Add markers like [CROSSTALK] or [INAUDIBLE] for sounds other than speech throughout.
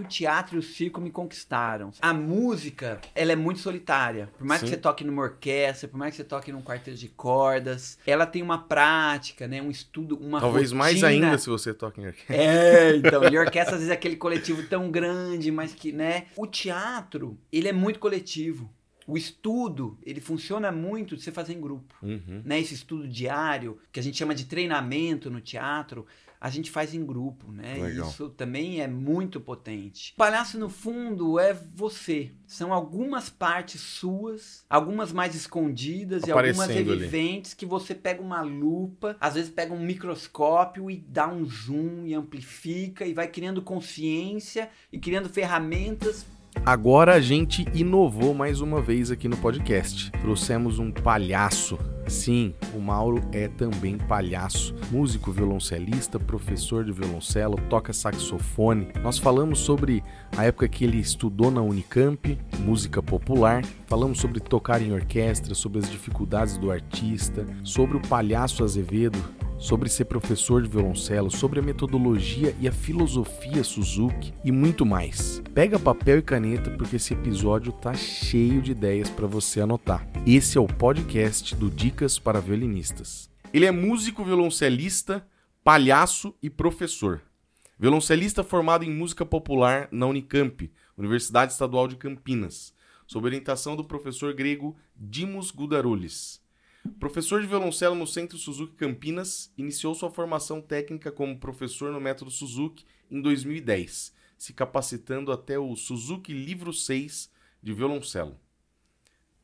que o teatro e o circo me conquistaram. A música, ela é muito solitária. Por mais Sim. que você toque numa orquestra, por mais que você toque num quarteto de cordas, ela tem uma prática, né? Um estudo, uma Talvez mais rotina. ainda se você toca em orquestra. É, então, e orquestra às vezes é aquele coletivo tão grande, mas que, né? O teatro, ele é muito coletivo. O estudo, ele funciona muito de você fazer em grupo. Uhum. Né? Esse estudo diário, que a gente chama de treinamento no teatro, a gente faz em grupo, né? E Legal. Isso também é muito potente. O palhaço, no fundo, é você. São algumas partes suas, algumas mais escondidas e algumas Aparecendo ali. evidentes que você pega uma lupa, às vezes pega um microscópio e dá um zoom e amplifica e vai criando consciência e criando ferramentas Agora a gente inovou mais uma vez aqui no podcast. Trouxemos um palhaço. Sim, o Mauro é também palhaço. Músico, violoncelista, professor de violoncelo, toca saxofone. Nós falamos sobre a época que ele estudou na Unicamp, música popular. Falamos sobre tocar em orquestra, sobre as dificuldades do artista, sobre o palhaço Azevedo, sobre ser professor de violoncelo, sobre a metodologia e a filosofia Suzuki e muito mais. Pega papel e caneta porque esse episódio tá cheio de ideias para você anotar. Esse é o podcast do Dicas para Violinistas. Ele é músico, violoncelista, palhaço e professor. Violoncelista formado em música popular na Unicamp, Universidade Estadual de Campinas, sob orientação do professor grego Dimos Gudarulis. Professor de violoncelo no Centro Suzuki Campinas, iniciou sua formação técnica como professor no método Suzuki em 2010, se capacitando até o Suzuki Livro 6 de violoncelo.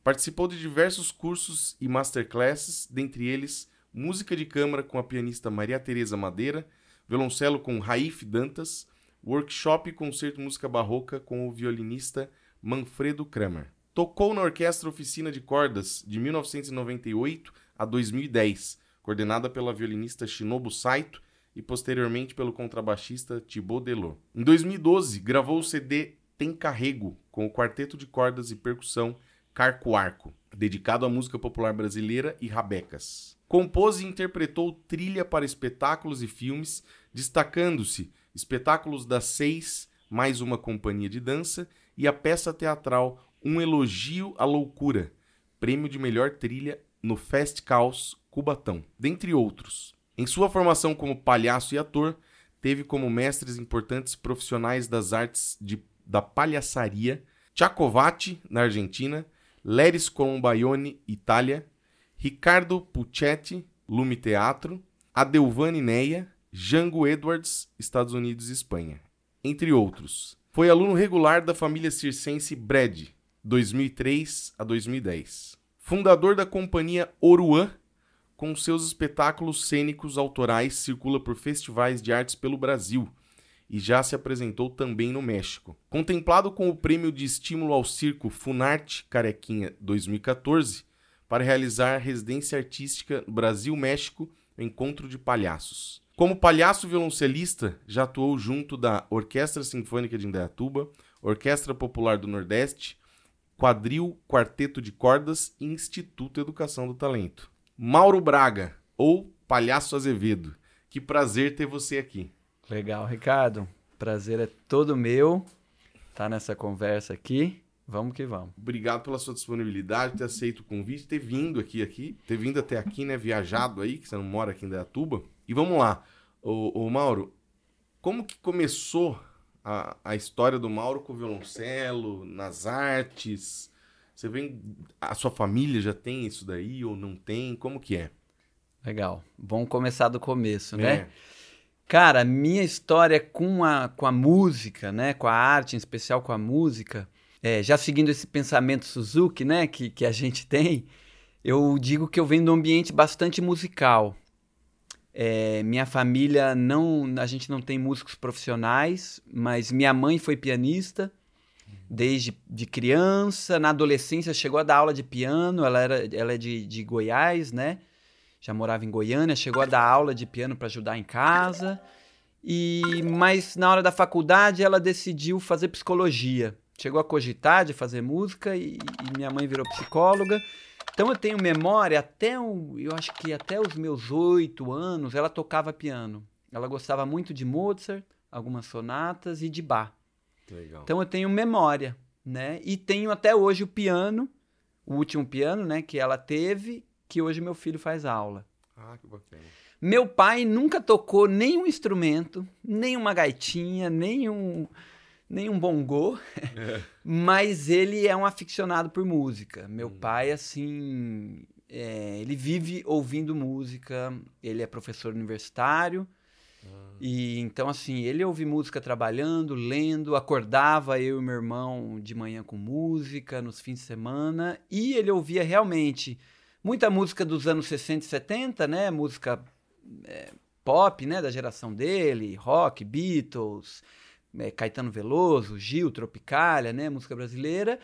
Participou de diversos cursos e masterclasses, dentre eles música de câmara com a pianista Maria Teresa Madeira, violoncelo com Raif Dantas, workshop e concerto música barroca com o violinista Manfredo Kramer. Tocou na Orquestra Oficina de Cordas de 1998 a 2010, coordenada pela violinista Shinobu Saito e posteriormente pelo contrabaixista Thibaut Delot. Em 2012, gravou o CD Tem Carrego com o quarteto de cordas e percussão Carco Arco, dedicado à música popular brasileira e rabecas. Compôs e interpretou trilha para espetáculos e filmes, destacando-se espetáculos das seis, mais uma companhia de dança, e a peça teatral Um Elogio à Loucura, prêmio de melhor trilha no Fest Caos Cubatão, dentre outros. Em sua formação como palhaço e ator, teve como mestres importantes profissionais das artes de, da palhaçaria, Tchacovati, na Argentina, Leris Colombaione, Itália, Ricardo Puccetti, Lume Teatro, Adelvani Neia, Django Edwards, Estados Unidos e Espanha, entre outros. Foi aluno regular da família circense Brad, 2003 a 2010. Fundador da companhia Oruan, com seus espetáculos cênicos autorais circula por festivais de artes pelo Brasil e já se apresentou também no México. Contemplado com o prêmio de estímulo ao circo Funarte Carequinha 2014 para realizar residência artística Brasil-México, Encontro de Palhaços. Como palhaço violoncelista, já atuou junto da Orquestra Sinfônica de Indaiatuba, Orquestra Popular do Nordeste, Quadril Quarteto de Cordas e Instituto Educação do Talento. Mauro Braga, ou Palhaço Azevedo. Que prazer ter você aqui. Legal, Ricardo. Prazer é todo meu estar nessa conversa aqui. Vamos que vamos. Obrigado pela sua disponibilidade, ter aceito o convite, ter vindo aqui, aqui, ter vindo até aqui, né? Viajado aí, que você não mora aqui em Dayatuba. E vamos lá. Ô, ô Mauro, como que começou a, a história do Mauro com o violoncelo, nas artes? Você vem. A sua família já tem isso daí ou não tem? Como que é? Legal. Vamos começar do começo, né? É. Cara, minha história com a, com a música, né? Com a arte, em especial com a música, é, já seguindo esse pensamento Suzuki, né? Que, que a gente tem, eu digo que eu venho de um ambiente bastante musical. É, minha família não, a gente não tem músicos profissionais, mas minha mãe foi pianista desde de criança. Na adolescência chegou a dar aula de piano. Ela era, ela é de, de Goiás, né? Já morava em Goiânia. Chegou a dar aula de piano para ajudar em casa. E mas na hora da faculdade ela decidiu fazer psicologia. Chegou a cogitar de fazer música e, e minha mãe virou psicóloga. Então eu tenho memória até o, eu acho que até os meus oito anos ela tocava piano. Ela gostava muito de Mozart, algumas sonatas e de Bach. Legal. Então eu tenho memória, né? E tenho até hoje o piano, o último piano, né, que ela teve, que hoje meu filho faz aula. Ah, que bacana. Meu pai nunca tocou nenhum instrumento, nem uma gaitinha, nem um, nem um bongô, [LAUGHS] É. mas ele é um aficionado por música. Meu Hum. pai, assim, é, ele vive ouvindo música, ele é professor universitário, Ah, e então, assim, ele ouve música trabalhando, lendo, acordava eu e meu irmão de manhã com música, nos fins de semana, e ele ouvia realmente muita música dos anos 60 e 70, né? Música é, pop, né? Da geração dele, rock, Beatles, é, Caetano Veloso, Gil, Tropicália, né? Música brasileira.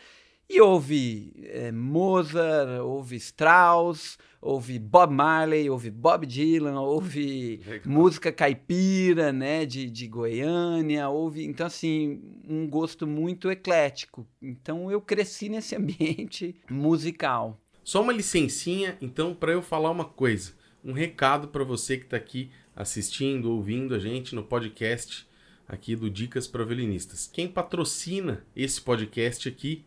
E ouve é, Mozart, ouve Strauss, ouve Bob Marley, ouve Bob Dylan, ouve Legal. música caipira, né, de, de Goiânia, ouve, então assim, um gosto muito eclético. Então eu cresci nesse [LAUGHS] ambiente musical. Só uma licencinha, então, para eu falar uma coisa. Um recado para você que está aqui assistindo, ouvindo a gente no podcast aqui do Dicas para Violinistas. Quem patrocina esse podcast aqui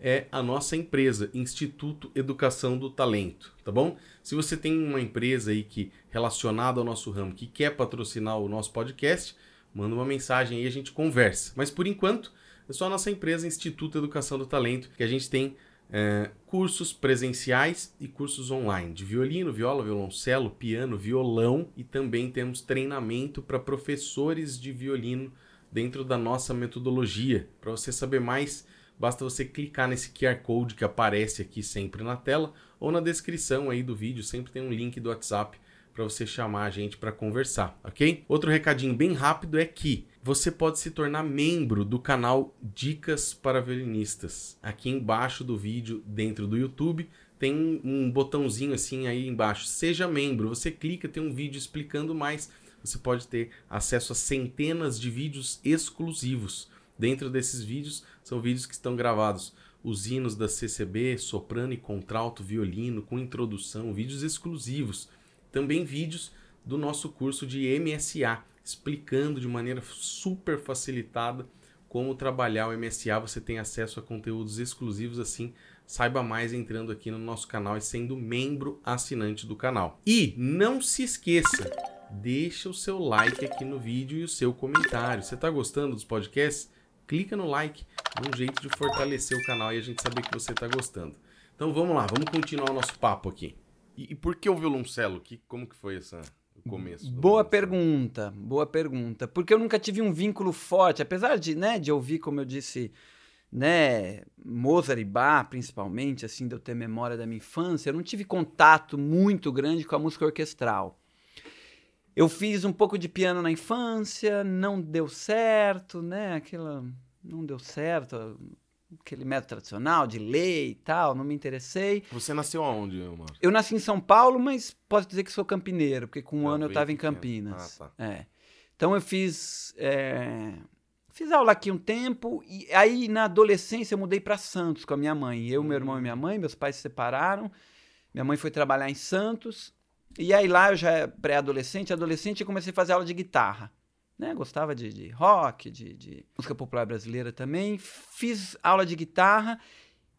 é a nossa empresa, Instituto Educação do Talento, tá bom? Se você tem uma empresa aí que relacionada ao nosso ramo que quer patrocinar o nosso podcast, manda uma mensagem aí e a gente conversa. Mas por enquanto, é só a nossa empresa Instituto Educação do Talento que a gente tem é, cursos presenciais e cursos online de violino, viola, violoncelo, piano, violão e também temos treinamento para professores de violino dentro da nossa metodologia. Para você saber mais, basta você clicar nesse QR Code que aparece aqui sempre na tela ou na descrição aí do vídeo, sempre tem um link do WhatsApp para você chamar a gente para conversar, ok? Outro recadinho bem rápido é que você pode se tornar membro do canal Dicas para Violinistas. Aqui embaixo do vídeo, dentro do YouTube, tem um, botãozinho assim aí embaixo. Seja membro. Você clica, tem um vídeo explicando mais. Você pode ter acesso a centenas de vídeos exclusivos. Dentro desses vídeos, são vídeos que estão gravados os hinos da CCB, soprano e contralto, violino, com introdução, vídeos exclusivos. Também vídeos do nosso curso de MSA, explicando de maneira super facilitada como trabalhar o MSA. Você tem acesso a conteúdos exclusivos assim. Saiba mais entrando aqui no nosso canal e sendo membro assinante do canal. E não se esqueça, deixa o seu like aqui no vídeo e o seu comentário. Você está gostando dos podcasts? Clica no like, é um jeito de fortalecer o canal e a gente saber que você está gostando. Então vamos lá, vamos continuar o nosso papo aqui. E, e por que o violoncelo? Que, como que foi essa, começo? Boa pergunta, boa pergunta. Porque eu nunca tive um vínculo forte, apesar de, né, de ouvir, como eu disse, né, Mozart e Bach, principalmente, assim, de eu ter memória da minha infância, eu não tive contato muito grande com a música orquestral. Eu fiz um pouco de piano na infância, não deu certo, né, aquela, não deu certo, aquele método tradicional de ler e tal, não me interessei. Você nasceu aonde, Omar? Eu nasci em São Paulo, mas posso dizer que sou campineiro, porque com um Ah, ano eu estava em. Campinas. Ah, É. Então eu fiz. é, Fiz aula aqui um tempo, e aí na adolescência eu mudei para Santos com a minha mãe. Eu, meu irmão e minha mãe, meus pais se separaram. Minha mãe foi trabalhar em Santos. E aí lá eu já era pré-adolescente, adolescente, eu comecei a fazer aula de guitarra. Né? Gostava de, de rock, de, de música popular brasileira também. Fiz aula de guitarra.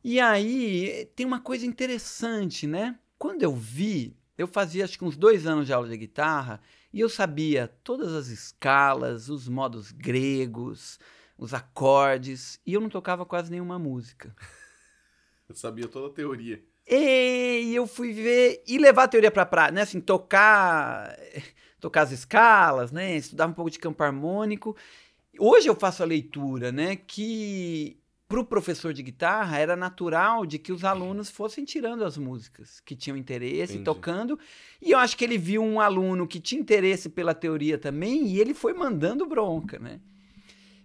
E aí tem uma coisa interessante, né? Quando eu vi, eu fazia acho que uns dois anos de aula de guitarra e eu sabia todas as escalas, os modos gregos, os acordes, e eu não tocava quase nenhuma música. [LAUGHS] Eu sabia toda a teoria. E eu fui ver e levar a teoria para prática, né? Assim, tocar, tocar as escalas, né? Estudar um pouco de campo harmônico. Hoje eu faço a leitura, né? Que para o professor de guitarra era natural de que os alunos fossem tirando as músicas que tinham interesse, Entendi. tocando. E eu acho que ele viu um aluno que tinha interesse pela teoria também e ele foi mandando bronca, né?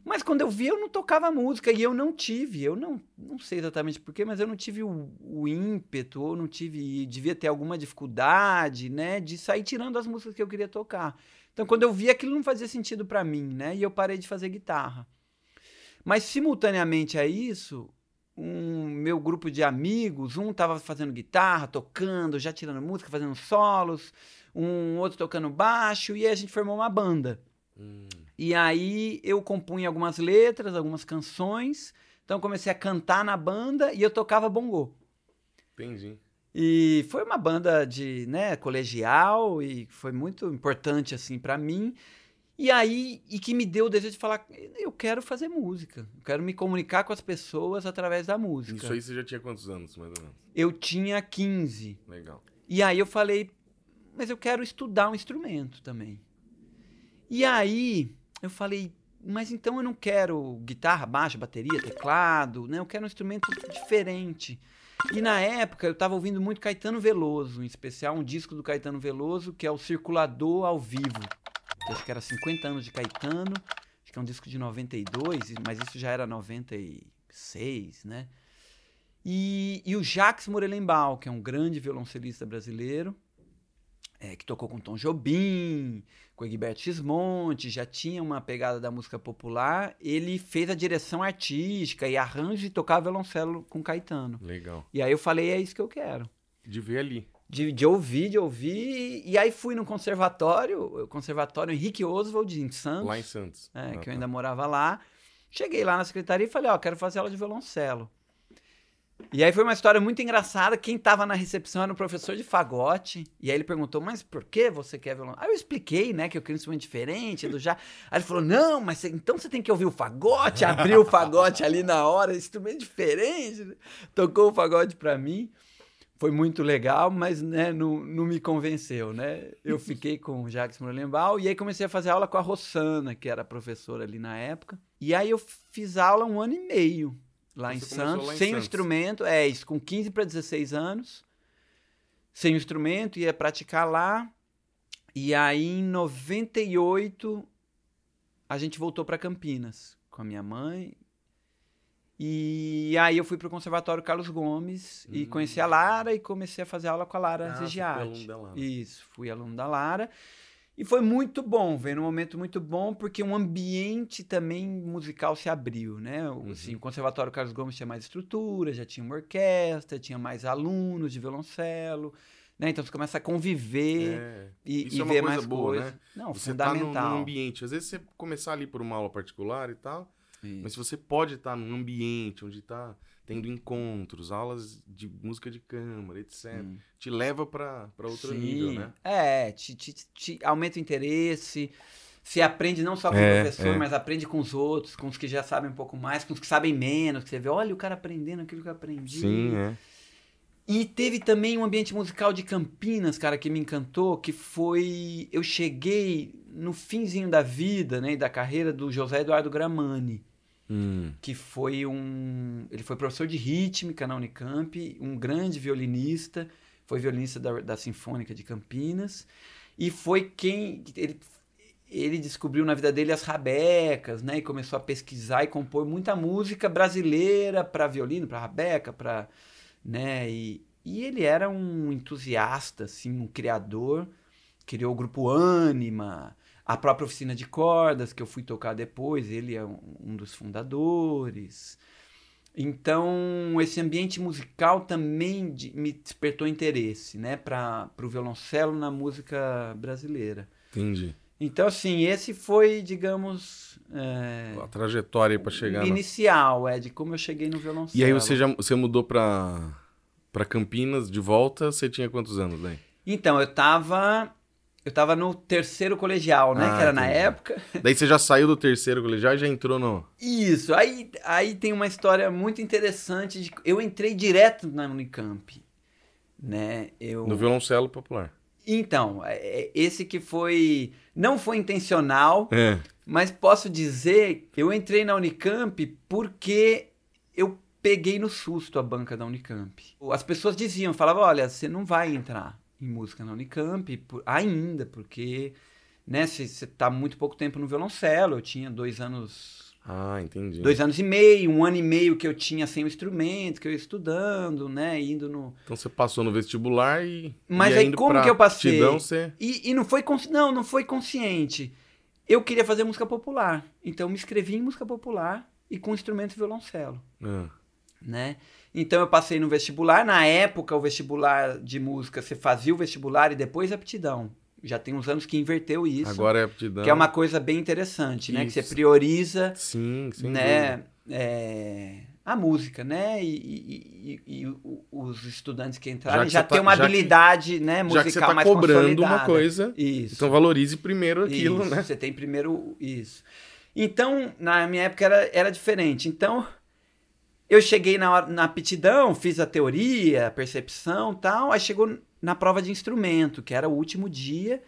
Mas quando eu vi, eu não tocava música e eu não tive, eu não, não sei exatamente porquê, mas eu não tive o, o ímpeto, ou não tive, devia ter alguma dificuldade, né, de sair tirando as músicas que eu queria tocar. Então, quando eu vi, aquilo não fazia sentido para mim, né, e eu parei de fazer guitarra. Mas, simultaneamente a isso, um meu grupo de amigos, um estava fazendo guitarra, tocando, já tirando música, fazendo solos, um outro tocando baixo, e aí a gente formou uma banda. Hum, E aí eu compunha algumas letras, algumas canções. Então comecei a cantar na banda e eu tocava bongô. Entendi. E foi uma banda de, né, colegial e foi muito importante assim para mim. E aí, e que me deu o desejo de falar, eu quero fazer música, eu quero me comunicar com as pessoas através da música. Isso aí você já tinha quantos anos, mais ou menos? Eu tinha 15. Legal. E aí eu falei, mas eu quero estudar um instrumento também. E aí eu falei, mas então eu não quero guitarra, baixo, bateria, teclado, né? Eu quero um instrumento diferente. E na época eu estava ouvindo muito Caetano Veloso, em especial um disco do Caetano Veloso, que é o Circulador ao Vivo. Que acho que era 50 anos de Caetano, acho que é um disco de 92, mas isso já era 96, né? E, e o Jacques Morelenbaum, que é um grande violoncelista brasileiro, é, que tocou com Tom Jobim, com Egberto Gismonte, já tinha uma pegada da música popular, ele fez a direção artística e arranjo e tocava violoncelo com Caetano. Legal. E aí eu falei, é isso que eu quero. De ver ali. De, de ouvir, de ouvir. E aí fui no conservatório, o conservatório Henrique Oswald, em Santos. Lá em Santos. É, Ah, que eu tá. ainda morava lá. Cheguei lá na secretaria e falei, ó, quero fazer aula de violoncelo. E aí foi uma história muito engraçada. Quem tava na recepção era um professor de fagote. E aí ele perguntou, mas por que você quer violão? Aí eu expliquei, né, que eu queria um instrumento diferente, do já. Aí ele falou, não, mas você- então você tem que ouvir o fagote. Abriu o fagote ali na hora, instrumento diferente. Tocou o fagote pra mim. Foi muito legal, mas né, não, não me convenceu, né? Eu fiquei com o Jacques Morelenbaum e aí comecei a fazer aula com a Rossana, que era professora ali na época. E aí eu fiz aula um ano e meio lá em você começou Santos, lá em sem o Santos. instrumento, é isso, com 15 para 16 anos, sem o instrumento, ia praticar lá. E aí em 98 a gente voltou para Campinas com a minha mãe. E aí eu fui pro Conservatório Carlos Gomes e Hum. conheci a Lara e comecei a fazer aula com a Lara Ah, Lara. Isso, fui aluno da Lara. E foi muito bom, veio num momento muito bom, porque um ambiente também musical se abriu, né? O- Uhum. Assim, o Conservatório Carlos Gomes tinha mais estrutura, já tinha uma orquestra, tinha mais alunos de violoncelo, né? Então você começa a conviver É. e, Isso e é ver coisa mais boa, coisas. né? Não, Você tá num, fundamental. ambiente. Às vezes você começar ali por uma aula particular e tal, Isso. mas se você pode estar num ambiente onde tá tendo encontros, aulas de música de câmara, etc. Hum. Te leva pra outro Sim. nível, né? É, te, te, te aumenta o interesse. Você aprende não só com É, o professor, é. mas aprende com os outros, com os que já sabem um pouco mais, com os que sabem menos. Que você vê, olha o cara aprendendo aquilo que eu aprendi. Sim, é. E teve também um ambiente musical de Campinas, cara, que me encantou, que foi. Eu cheguei no finzinho da vida, né, e da carreira do José Eduardo Gramani, Hum. que foi um. Ele foi professor de rítmica na Unicamp, um grande violinista, foi violinista da, da Sinfônica de Campinas, e foi quem. Ele, ele descobriu na vida dele as rabecas, né, e começou a pesquisar e compor muita música brasileira para violino, para rabeca, para né? E, e ele era um entusiasta, assim, um criador. Criou o grupo Anima, a própria oficina de cordas que eu fui tocar depois. Ele é um, um dos fundadores. Então, esse ambiente musical também de- me despertou interesse, né, para o violoncelo na música brasileira. Entendi. Então, assim, esse foi, digamos, é, A trajetória pra chegar. inicial, é, de como eu cheguei no violoncelo. E aí você já você mudou pra, pra Campinas de volta, você tinha quantos anos, daí? Então, eu tava. Eu tava no terceiro colegial, né? Ah, que era na entendi. época. Daí você já saiu do terceiro colegial e já entrou no. Isso. Aí, aí tem uma história muito interessante. De, eu entrei direto na Unicamp. Né? Eu... No violoncelo popular. Então, é- é esse que foi. Não foi intencional, É. mas posso dizer que eu entrei na Unicamp porque eu peguei no susto a banca da Unicamp. As pessoas diziam, falavam, olha, você não vai entrar em música na Unicamp por- ainda, porque né, você está muito pouco tempo no violoncelo. Eu tinha dois anos, Ah, entendi. dois anos e meio, um ano e meio que eu tinha sem o instrumento, que eu ia estudando, né, indo no... Então você passou no vestibular e. Mas e aí como que eu passei? aptidão, você. E, e não foi consci... não, não foi consciente. Eu queria fazer música popular, então eu me inscrevi em música popular e com instrumento violoncelo, Ah, né? Então eu passei no vestibular. Na época, o vestibular de música, você fazia o vestibular e depois aptidão. já tem uns anos que inverteu isso. Agora é aptidão. Que é uma coisa bem interessante, né? Que você Isso. prioriza, Sim, sem né? é, a música, né? E, e- e- e os estudantes que Já entrarem que já, têm tá- uma já que- habilidade, né? Já Musical que você tá mais cobrando uma coisa, Isso. então valorize primeiro aquilo, Isso, né? Você tem primeiro isso. Então, na minha época era, era diferente. Então, eu cheguei na, na aptidão, fiz a teoria, a percepção tal, aí chegou na prova de instrumento, que era o último dia.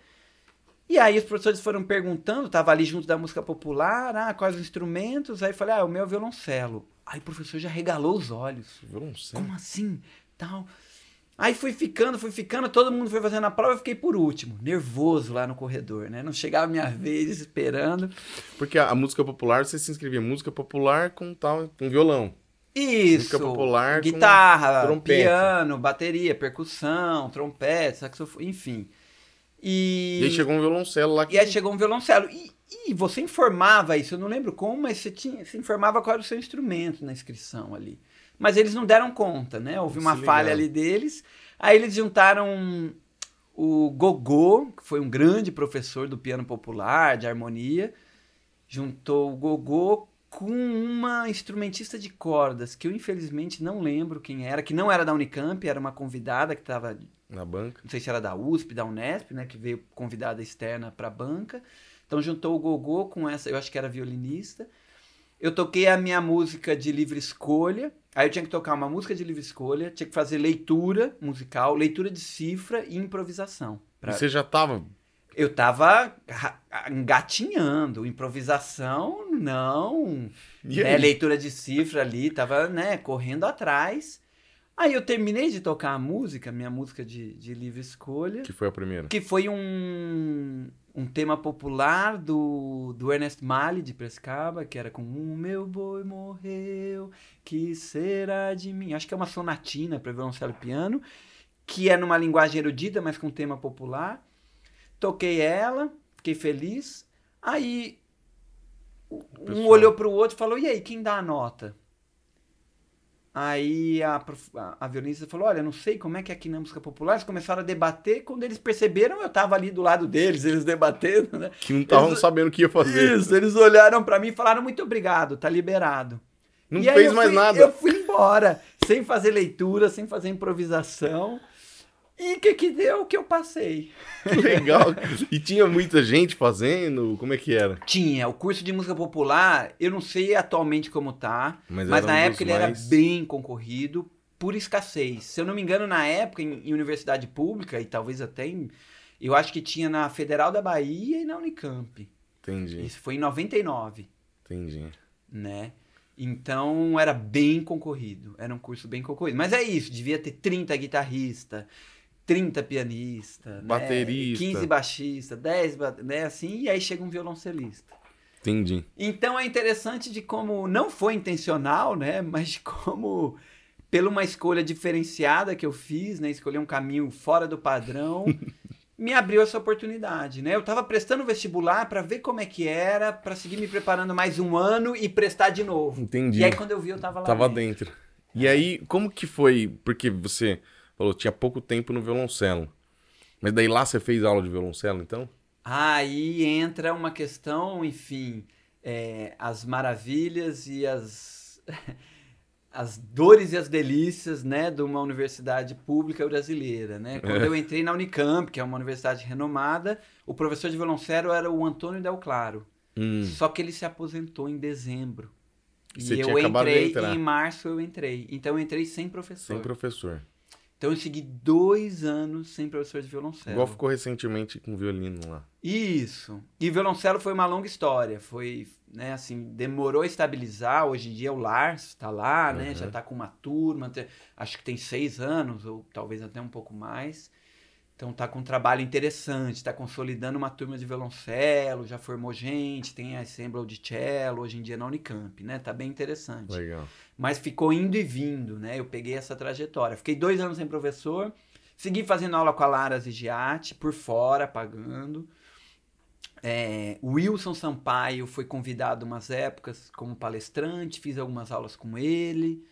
E aí os professores foram perguntando, tava ali junto da música popular, ah, quais os instrumentos? Aí eu falei, ah, o meu é violoncelo. Aí o professor já regalou os olhos. Violoncelo. Como assim? Tal. Aí fui ficando, fui ficando, todo mundo foi fazendo a prova, eu fiquei por último, nervoso lá no corredor, né? Não chegava a minha vez, esperando. Porque a, a música popular, você se inscrevia música popular com tal, com violão. Isso. Música popular guitarra, piano, bateria, percussão, trompete, saxofone, enfim. E, E aí chegou um violoncelo lá que e aí chegou um violoncelo. E, e você informava isso, eu não lembro como, mas você, tinha, você informava qual era o seu instrumento na inscrição ali. Mas eles não deram conta, né? Houve uma se falha ali deles. Aí eles juntaram o Gogô, que foi um grande professor do piano popular, de harmonia, juntou o Gogô com uma instrumentista de cordas, que eu infelizmente não lembro quem era, que não era da Unicamp, era uma convidada que estava na banca. não sei se era da USP, da Unesp, né, que veio convidada externa para a banca. Então juntou o Gogô com essa, eu acho que era violinista. Eu toquei a minha música de livre escolha. Aí eu tinha que tocar uma música de livre escolha, tinha que fazer leitura musical, leitura de cifra e improvisação. Pra- E você já tava. Eu tava engatinhando, improvisação não, né, leitura de cifra ali, tava, né, correndo atrás. Aí eu terminei de tocar a música, minha música de, de livre escolha, Que foi a primeira. que foi um, um tema popular do, do Ernest Mali de Prescaba, que era com O meu boi morreu, que será de mim? Acho que é uma sonatina para violoncelo e piano, que é numa linguagem erudita, mas com tema popular. Toquei ela, fiquei feliz. Aí um olhou para o outro e falou: E aí, quem dá a nota? Aí a, a, a violinista falou: Olha, não sei como é que é aqui na música popular. Eles começaram a debater. Quando eles perceberam, eu estava ali do lado deles, eles debatendo, né? Que não estavam sabendo o que ia fazer. Isso, eles olharam para mim e falaram: Muito obrigado, tá liberado. Não E fez mais fui- nada. Eu fui embora, sem fazer leitura, sem fazer improvisação. E o que que deu? O que eu passei. Que [LAUGHS] legal. E tinha muita gente fazendo? Como é que era? Tinha, o curso de música popular, eu não sei atualmente como tá, Mas mas, na um época ele mais- era bem concorrido por escassez. Se eu não me engano, na época, em, em universidade pública, e talvez até em. Eu acho que tinha na Federal da Bahia e na Unicamp. Entendi, Isso foi em 99, entendi. né? Então era bem concorrido. Era um curso bem concorrido. Mas é isso, devia ter 30 guitarristas, 30 pianistas, Baterista. né? 15 baixistas, 10, ba- né? Assim, e aí chega um violoncelista. Entendi. Então é interessante de como não foi intencional, né? [LAUGHS] Mas de como, pela uma escolha diferenciada que eu fiz, né? Escolher um caminho fora do padrão, [LAUGHS] me abriu essa oportunidade, né? Eu estava prestando vestibular para ver como é que era, para seguir me preparando mais um ano e prestar de novo. Entendi. E aí quando eu vi, eu tava lá. Tava dentro. dentro. E aí, como que foi? Porque você falou, tinha pouco tempo no violoncelo. Mas daí lá você fez aula de violoncelo, então? Aí entra uma questão, enfim, é, as maravilhas e as, [LAUGHS] as dores e as delícias, né, de uma universidade pública brasileira, né? Quando eu entrei na Unicamp, que é uma universidade renomada, o professor de violoncelo era o Antônio Del Claro. Hum. Só que ele se aposentou em dezembro. Você e eu de entrei, entrar. e em março eu entrei. Então eu entrei sem professor. Sem professor. Então eu segui dois anos sem professor de violoncelo. Igual ficou recentemente com violino lá. Isso. E violoncelo foi uma longa história. Foi, né, assim, demorou a estabilizar. Hoje em dia o Lars tá lá, né? Uhum. Já tá com uma turma. Acho que tem seis anos, ou talvez até um pouco mais. Então tá com um trabalho interessante, tá consolidando uma turma de violoncelo, já formou gente, tem a Ensemble de cello, hoje em dia na Unicamp, né? Tá bem interessante. Legal. Mas ficou indo e vindo, né? Eu peguei essa trajetória. Fiquei dois anos sem professor, segui fazendo aula com a Lara Zigiati, por fora, pagando. É, o Wilson Sampaio foi convidado umas épocas como palestrante, fiz algumas aulas com ele.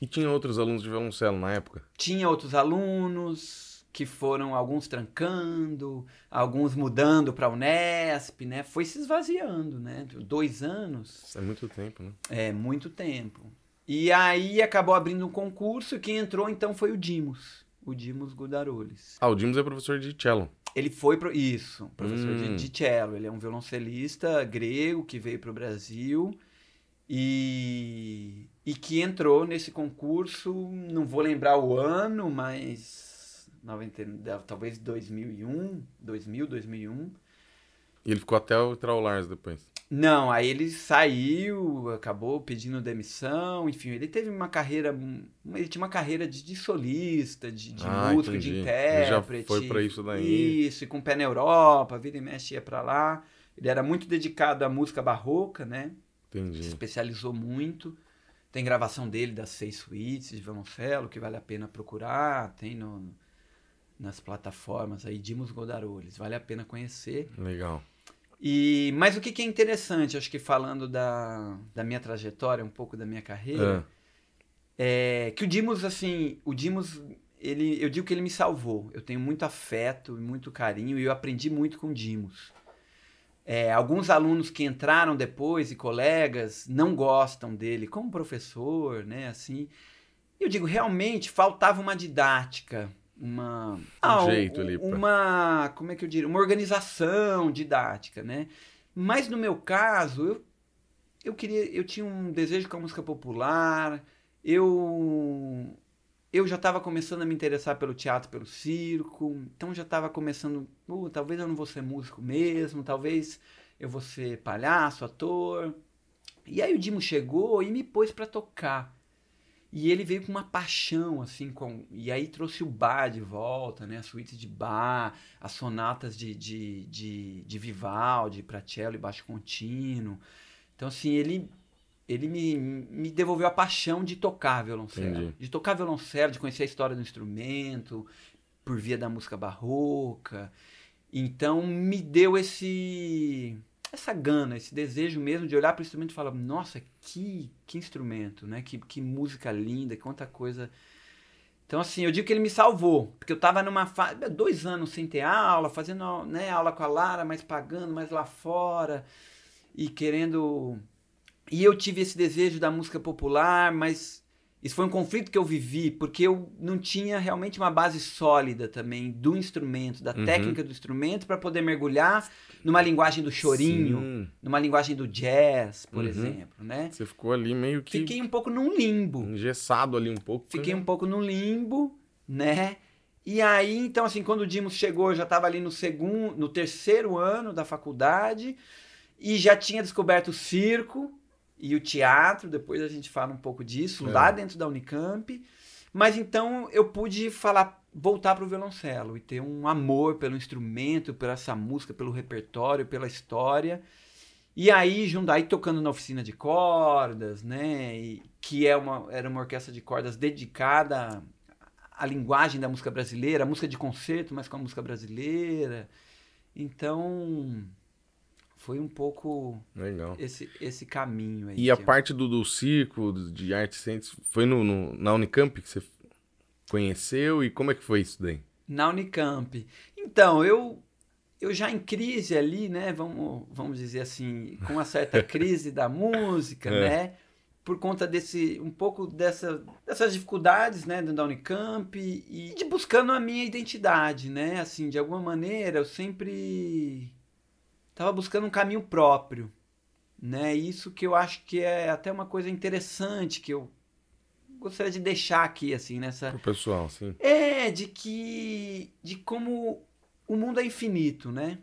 E tinha outros alunos de violoncelo na época? Tinha outros alunos, que foram alguns trancando, alguns mudando para a Unesp, né? Foi se esvaziando, né? Dois anos. Isso é muito tempo, né? É, muito tempo. E aí acabou abrindo um concurso e quem entrou então foi o Dimos, o Dimos Gudaroles. Ah, o Dimos é professor de cello. Ele foi pro isso, professor Hum. de, de cello. Ele é um violoncelista grego que veio para o Brasil e, e que entrou nesse concurso. Não vou lembrar o ano, mas 90, talvez 2001, 2000, 2001. E ele ficou até o Trau Lars depois. Não, aí ele saiu, acabou pedindo demissão, enfim, ele teve uma carreira, ele tinha uma carreira de, de solista, de, de Ah, músico, entendi. de Ele intérprete. já foi pra isso daí. Isso, e com o pé na Europa, vira e mexe ia pra lá. Ele era muito dedicado à música barroca, né? Se Entendi. especializou muito. Tem gravação dele das seis suítes de violoncelo, que vale a pena procurar, tem no, nas plataformas aí, Dimos Godaroles, vale a pena conhecer. Legal. E, mas o que, que é interessante, acho que falando da, da minha trajetória, um pouco da minha carreira, é que o Dimos, assim, o Dimos, ele, eu digo que ele me salvou. Eu tenho muito afeto e muito carinho e eu aprendi muito com o Dimos. É, alguns alunos que entraram depois e colegas não gostam dele como professor, né, assim. Eu digo, realmente faltava uma didática, uma Um jeito ali pra- uma, como é que eu diria, uma organização didática, né? Mas no meu caso, eu eu queria, eu tinha um desejo com a música popular, eu eu já estava começando a me interessar pelo teatro, pelo circo, então já estava começando, "Uh, talvez eu não vou ser músico mesmo, talvez eu vou ser palhaço, ator. E aí o Dimo chegou e me pôs para tocar. E ele veio com uma paixão, assim, com... e aí trouxe o bar de volta, né? As suítes de bar, as sonatas de, de, de, de Vivaldi para cello e baixo contínuo. Então, assim, ele, ele me, me devolveu a paixão de tocar violoncelo. Entendi. De tocar violoncelo, de conhecer a história do instrumento, por via da música barroca. Então, me deu esse essa gana, esse desejo mesmo de olhar para o instrumento e falar, nossa, que, que instrumento, né? Que, que música linda, quanta coisa. Então, assim, eu digo que ele me salvou, porque eu estava numa fase, dois anos sem ter aula, fazendo né, aula com a Lara, mas pagando mais lá fora e querendo. E eu tive esse desejo da música popular, mas isso foi um conflito que eu vivi, porque eu não tinha realmente uma base sólida também do instrumento, da Uhum. técnica do instrumento, para poder mergulhar numa linguagem do chorinho, Sim. numa linguagem do jazz, por Uhum. exemplo, né? Você ficou ali meio que Fiquei um pouco num limbo. engessado ali um pouco. Fiquei né? um pouco no limbo, né? E aí, então, assim, quando o Dimos chegou, eu já estava ali no segundo, no terceiro ano da faculdade e já tinha descoberto o circo e o teatro. Depois a gente fala um pouco disso É. lá dentro da Unicamp. Mas então eu pude falar, voltar para o violoncelo e ter um amor pelo instrumento, por essa música, pelo repertório, pela história. E aí, junto aí tocando na oficina de cordas, né? E, que é uma, era uma orquestra de cordas dedicada à linguagem da música brasileira, música de concerto, mas com a música brasileira. Então, foi um pouco Legal. esse, esse caminho aí. E a eu- parte do, do circo, de artes cênicas, foi no, no- na Unicamp que você conheceu e como é que foi isso daí? Na Unicamp. Então, eu eu já em crise ali, né? Vamos, vamos dizer assim, com uma certa [LAUGHS] crise da música, É. né? Por conta desse, um pouco dessa, dessas dificuldades, né, da Unicamp e de buscando a minha identidade, né? Assim, de alguma maneira, eu sempre estava buscando um caminho próprio, né? Isso que eu acho que é até uma coisa interessante que eu gostaria de deixar aqui, assim, nessa, Pro pessoal, sim. é, de que. de como o mundo é infinito, né?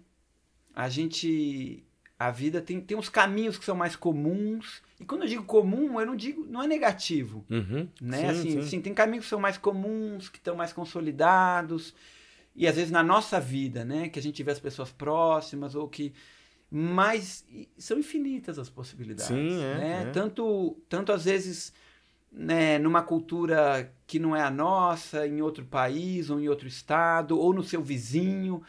A gente. A vida tem, tem uns caminhos que são mais comuns. E quando eu digo comum, eu não digo. não é negativo. Uhum. Né? Sim, assim, sim. sim, tem caminhos que são mais comuns, que estão mais consolidados. E às vezes na nossa vida, né? Que a gente vê as pessoas próximas, ou que. Mas são infinitas as possibilidades. Sim, é, né? é. Tanto, tanto às vezes né, numa cultura que não é a nossa, em outro país, ou em outro estado, ou no seu vizinho.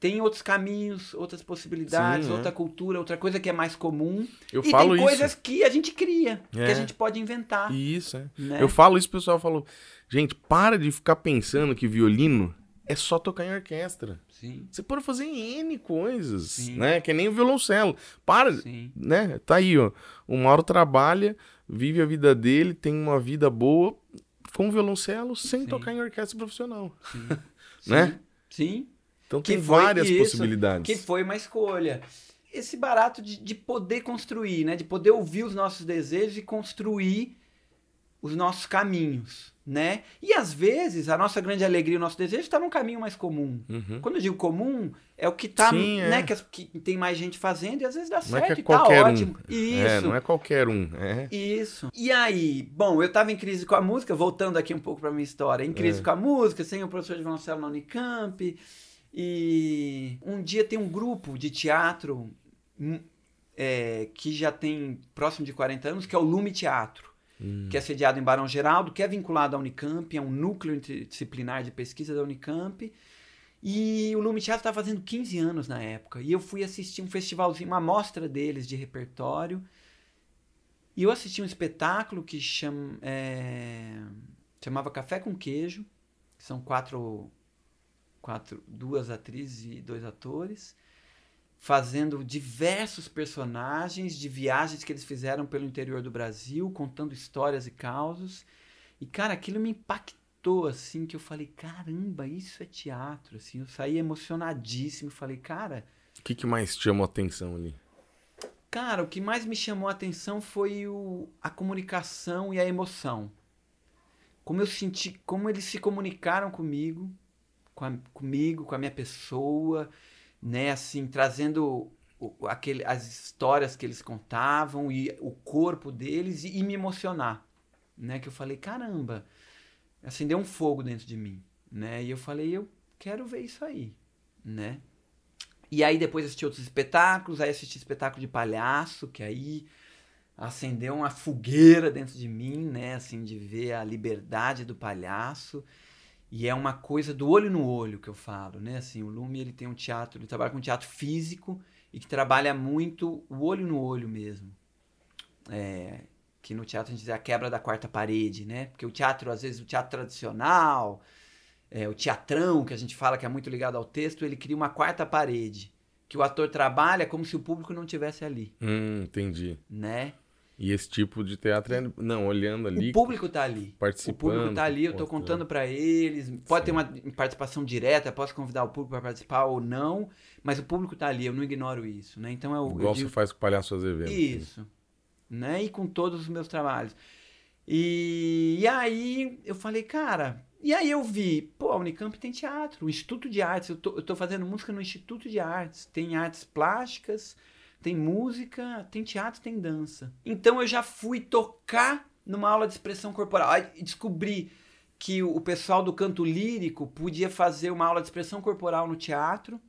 Tem outros caminhos, outras possibilidades, Sim, é. outra cultura, outra coisa que é mais comum. Eu e falo tem isso. coisas que a gente cria, que É. a gente pode inventar. Isso, é. né? Eu falo isso, o pessoal falou, gente, para de ficar pensando que violino é só tocar em orquestra. Sim. Você pode fazer N coisas, Sim. né? Que nem o violoncelo. Para, Sim. né? Tá aí, ó. O Mauro trabalha, vive a vida dele, tem uma vida boa com violoncelo sem Sim. tocar em orquestra profissional. Sim. [LAUGHS] Né? Sim. Então Que tem várias isso, possibilidades. Que foi uma escolha. Esse barato de, de poder construir, né? De poder ouvir os nossos desejos e construir os nossos caminhos, né? E às vezes a nossa grande alegria, o nosso desejo está num caminho mais comum. Uhum. Quando eu digo comum, é o que tá, Sim, é. né? Que, as- que tem mais gente fazendo e às vezes dá Não é que certo é e tá ótimo. um. Isso. É, não é qualquer um. É. Isso. E aí, bom, eu tava em crise com a música, voltando aqui um pouco pra minha história, em crise É. com a música, sem o professor de violoncelo na Unicamp. E um dia tem um grupo de teatro hum, é, que já tem próximo de 40 anos, que é o Lume Teatro, Hum. que é sediado em Barão Geraldo, que é vinculado à Unicamp, é um núcleo interdisciplinar de pesquisa da Unicamp. E o Lume Teatro estava fazendo 15 anos na época. E eu fui assistir um festivalzinho, uma mostra deles de repertório. E eu assisti um espetáculo que é, chamava Café com Queijo. que São quatro, quatro, duas atrizes e dois atores, fazendo diversos personagens de viagens que eles fizeram pelo interior do Brasil, contando histórias e causos. E, cara, aquilo me impactou, assim, que eu falei, caramba, isso é teatro, assim. Eu saí emocionadíssimo, falei, cara... O que, que mais te chamou a atenção ali? Cara, o que mais me chamou a atenção foi o, a comunicação e a emoção. Como eu senti, como eles se comunicaram comigo, com a, comigo, com a minha pessoa, né, assim, trazendo o- aquele, as histórias que eles contavam e o corpo deles e, e me emocionar, né, que eu falei, caramba, acendeu um fogo dentro de mim, né, e eu falei, eu quero ver isso aí, né. E aí depois assisti outros espetáculos, aí assisti espetáculo de palhaço, que aí acendeu uma fogueira dentro de mim, né, assim, de ver a liberdade do palhaço. E é uma coisa do olho no olho que eu falo, né? Assim, o Lume ele tem um teatro, ele trabalha com teatro físico e que trabalha muito o olho no olho mesmo. É, que no teatro a gente diz a quebra da quarta parede, né? Porque o teatro, às vezes, o teatro tradicional, é, o teatrão, que a gente fala que é muito ligado ao texto, ele cria uma quarta parede, que o ator trabalha como se o público não tivesse ali, Hum, entendi. né? E esse tipo de teatro é. Não, olhando ali. O público tá ali. Participando, O público tá ali, eu tô contando pra eles. Pode Sim. ter uma participação direta, posso convidar o público para participar ou não, mas o público tá ali, eu não ignoro isso, né? Então eu, eu Igual digo, você faz com o Palhaço Azevedo. isso, né? E com todos os meus trabalhos. E, e aí eu falei, cara, e aí eu vi, pô, a Unicamp tem teatro, o Instituto de Artes, eu tô, eu tô fazendo música no Instituto de Artes, tem artes plásticas, tem música, tem teatro, tem dança. Então eu já fui tocar numa aula de expressão corporal. Aí descobri que o pessoal do canto lírico podia fazer uma aula de expressão corporal no teatro,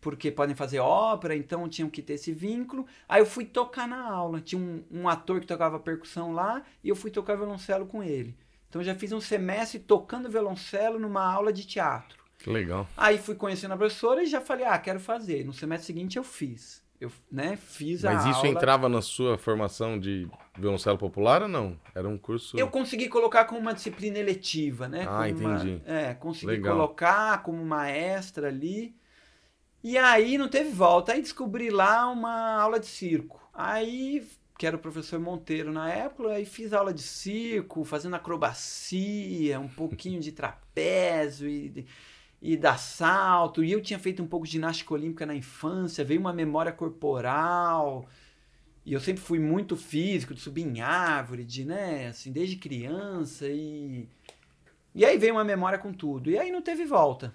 porque podem fazer ópera, então tinham que ter esse vínculo. Aí eu fui tocar na aula. Tinha um, um ator que tocava percussão lá e eu fui tocar violoncelo com ele. Então eu já fiz um semestre tocando violoncelo numa aula de teatro. Que legal. Aí fui conhecendo a professora e já falei, ah, quero fazer. No semestre seguinte eu fiz. Eu, né, fiz a Mas isso aula. entrava na sua formação de violoncelo popular ou não? Era um curso. Eu consegui colocar como uma disciplina eletiva, né? Ah, como uma- entendi. é, consegui Legal. colocar como uma extra ali. E aí não teve volta. Aí descobri lá uma aula de circo. Aí, que era o professor Monteiro na época, aí fiz aula de circo, fazendo acrobacia, um pouquinho de trapézio e, e dar salto. E eu tinha feito um pouco de ginástica olímpica na infância, veio uma memória corporal. E eu sempre fui muito físico, de subir em árvore, de, né, assim, desde criança e... E aí veio uma memória com tudo. E aí não teve volta.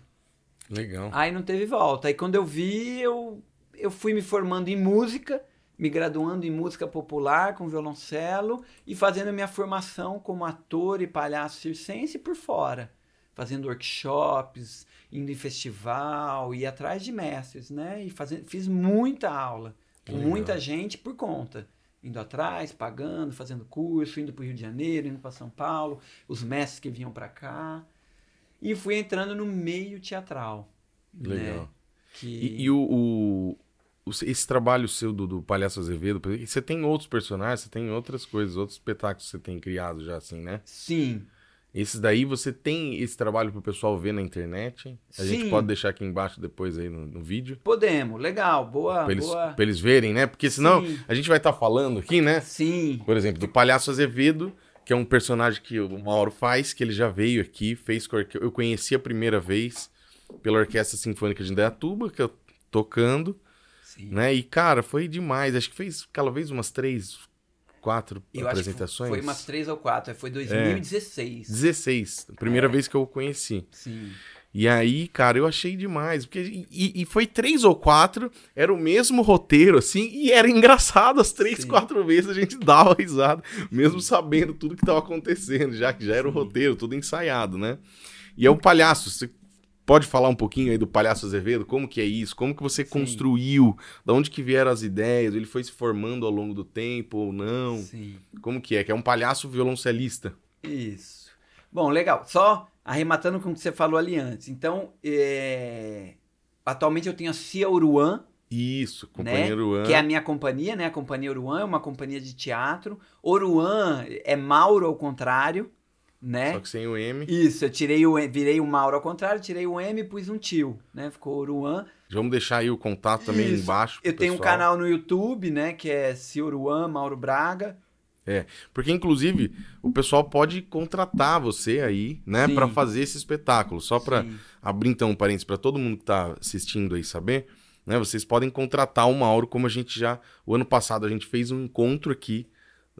Legal. Aí não teve volta. Aí quando eu vi, eu, eu fui me formando em música, me graduando em música popular com violoncelo e fazendo a minha formação como ator e palhaço circense por fora. Fazendo workshops, indo em festival, e atrás de mestres, né? E fazendo, fiz muita aula com Legal. muita gente por conta. Indo atrás, pagando, fazendo curso, indo para o Rio de Janeiro, indo para São Paulo, os mestres que vinham para cá. E fui entrando no meio teatral. Legal. Né? Que... E, e o, o- esse trabalho seu do, do Palhaço Azevedo, você tem outros personagens, você tem outras coisas, outros espetáculos que você tem criado já assim, né? Sim. Esses daí você tem esse trabalho pro pessoal ver na internet? A Sim. gente pode deixar aqui embaixo depois aí no, no vídeo. Podemos, legal, boa, Pra eles, boa. eles verem, né? Porque senão Sim. a gente vai estar falando aqui, né? Sim, Por exemplo, do Palhaço Azevedo, que é um personagem que o Mauro faz, que ele já veio aqui, fez eu conheci a primeira vez pela Orquestra Sinfônica de Indaiatuba, que eu tocando, sim. né? E cara, foi demais. Acho que fez aquela vez umas três, quatro Eu apresentações. foi umas três ou quatro, foi 2016. 16, a primeira É. vez que eu o conheci. Sim. E aí, cara, eu achei demais. Porque, e, e foi três ou quatro, era o mesmo roteiro, assim, e era engraçado. As três, Sim. quatro vezes a gente [LAUGHS] dava risada, mesmo sabendo tudo que tava acontecendo, já que já era o Sim. roteiro, tudo ensaiado, né? E é o palhaço. Você pode falar um pouquinho aí do Palhaço Azevedo? Como que é isso? Como que você Sim. construiu? Da onde que vieram as ideias? Ele foi se formando ao longo do tempo ou não? Sim. Como que é? Que é um palhaço violoncelista. Isso. Bom, legal. Só arrematando com o que você falou ali antes. Então, é, atualmente eu tenho a Cia Uruan, Isso, companheiro An. que é a minha companhia, né? A companhia Uruan é uma companhia de teatro. Oruan é Mauro ao contrário, né? Só que sem o M. Isso, eu tirei o virei o Mauro ao contrário, tirei o M e pus um tio, né? Ficou Oruan. Vamos deixar aí o contato também Isso. embaixo. Eu tenho um pessoal. canal no YouTube, né, que é Cia Oruan Mauro Braga. Porque, inclusive, o pessoal pode contratar você aí, né. Pra fazer esse espetáculo. Só Sim. abrir, então, um parênteses pra todo mundo que tá assistindo aí saber, né? Vocês podem contratar o Mauro, como a gente já. O ano passado a gente fez um encontro aqui,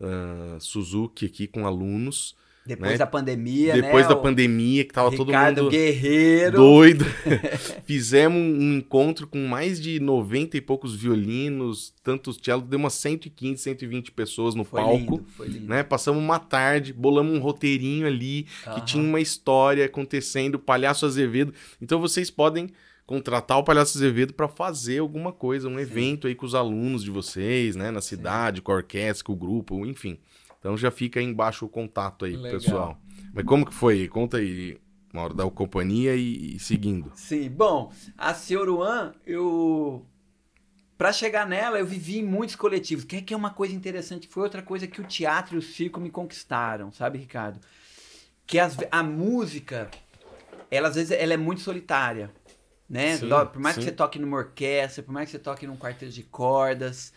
ah, Suzuki, aqui com alunos. Depois né? da pandemia, Depois né? da o pandemia, que tava todo Ricardo mundo. Guerreiro. doido. [LAUGHS] Fizemos um encontro com mais de 90 e poucos violinos, tantos cello, deu umas 115, 120 pessoas no Foi palco. lindo, foi lindo. Né? Passamos uma tarde, bolamos um roteirinho ali que Aham. tinha uma história acontecendo, Palhaço Azevedo. Então vocês podem contratar o Palhaço Azevedo para fazer alguma coisa, um evento aí com os alunos de vocês, né, na cidade, com a orquestra, com o grupo, enfim. Então já fica aí embaixo o contato aí, Legal. pessoal. Mas como que foi? Conta aí, Mauro, da companhia e, e seguindo. Sim, bom, a Cioruan, eu. Pra chegar nela, eu vivi em muitos coletivos. Que é que é uma coisa interessante, foi outra coisa que o teatro e o circo me conquistaram, sabe, Ricardo? Que as- a música, ela às vezes ela é muito solitária, né? Sim, Por mais que sim. você toque numa orquestra, por mais que você toque num quarteto de cordas,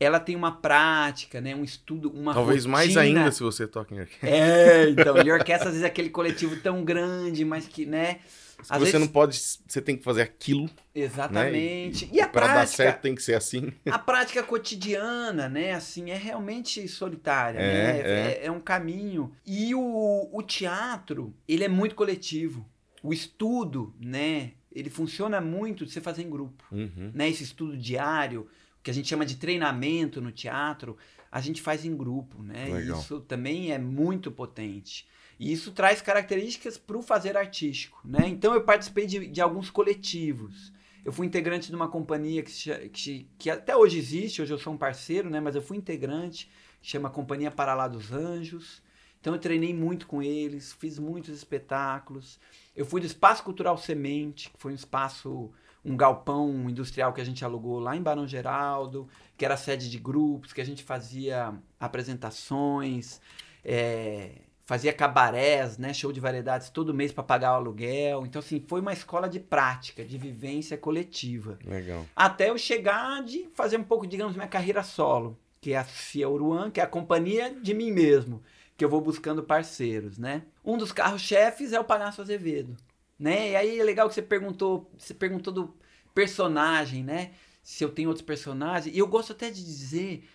ela tem uma prática, né? Um estudo, uma Talvez mais rotina. ainda se você toca em orquestra. É, então, e orquestra às vezes é aquele coletivo tão grande, mas que, né? Você vezes- não pode, você tem que fazer aquilo, Exatamente. E, a para dar prática, certo tem que ser assim. a prática cotidiana, né? Assim, é realmente solitária, É, né? é. É, é um caminho. E o, o teatro, ele é muito coletivo. O estudo, né? Ele funciona muito de você fazer em grupo, Uhum. né? Esse estudo diário, que a gente chama de treinamento no teatro, a gente faz em grupo, né? Legal. Isso também é muito potente. E isso traz características para o fazer artístico, né? Então eu participei de, de alguns coletivos. Eu fui integrante de uma companhia que, que, que até hoje existe, hoje eu sou um parceiro, né? Mas eu fui integrante, chama Companhia Para Lá dos Anjos. Então eu treinei muito com eles, fiz muitos espetáculos. Eu fui do Espaço Cultural Semente, que foi um espaço, um galpão industrial que a gente alugou lá em Barão Geraldo, que era sede de grupos, que a gente fazia apresentações, é, fazia cabarés, né, show de variedades todo mês para pagar o aluguel. Então assim, foi uma escola de prática, de vivência coletiva. Legal. Até eu chegar de fazer um pouco, digamos, minha carreira solo, que é a Cia Uruan, que é a companhia de mim mesmo, que eu vou buscando parceiros, né? Um dos carros-chefes é o Palhaço Azevedo, né? E aí é legal que você perguntou, você perguntou do personagem, né? Se eu tenho outros personagens. E eu gosto até de dizer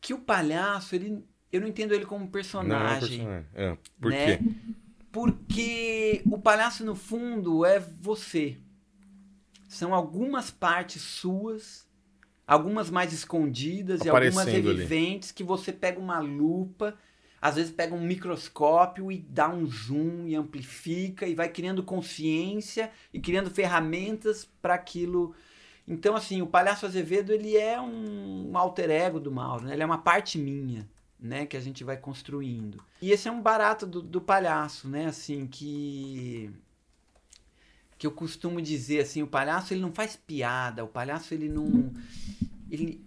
que o palhaço, ele, eu não entendo ele como Não é um personagem. personagem. É, Por né? quê? Porque o palhaço, no fundo, é você. São algumas partes suas, algumas mais escondidas e algumas Aparecendo ali. evidentes que você pega uma lupa, às vezes pega um microscópio e dá um zoom e amplifica e vai criando consciência e criando ferramentas para aquilo. Então, assim, o Palhaço Azevedo, ele é um alter ego do Mauro, né? Ele é uma parte minha, né? Que a gente vai construindo. E esse é um barato do, do palhaço, né? Assim, que... Que eu costumo dizer, assim, o palhaço, ele não faz piada. O palhaço, ele não... Ele...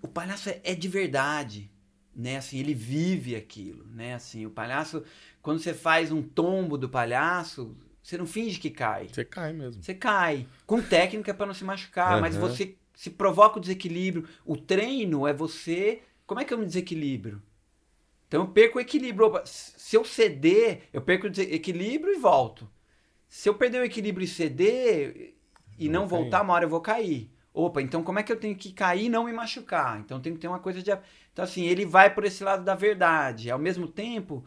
O palhaço é, é de verdade, né? Assim, ele vive aquilo, né? Assim, o palhaço, quando você faz um tombo do palhaço, você não finge que cai. Você cai mesmo. Você cai. Com técnica para não se machucar, Uhum. mas você se provoca o desequilíbrio. O treino é você. Como é que eu me desequilibro? Então eu perco o equilíbrio. Se eu ceder, eu perco o equilíbrio e volto. Se eu perder o equilíbrio e ceder e não vou voltar, uma hora eu vou cair. Opa, então como é que eu tenho que cair e não me machucar? Então tem que ter uma coisa de. Então, assim, ele vai por esse lado da verdade. Ao mesmo tempo,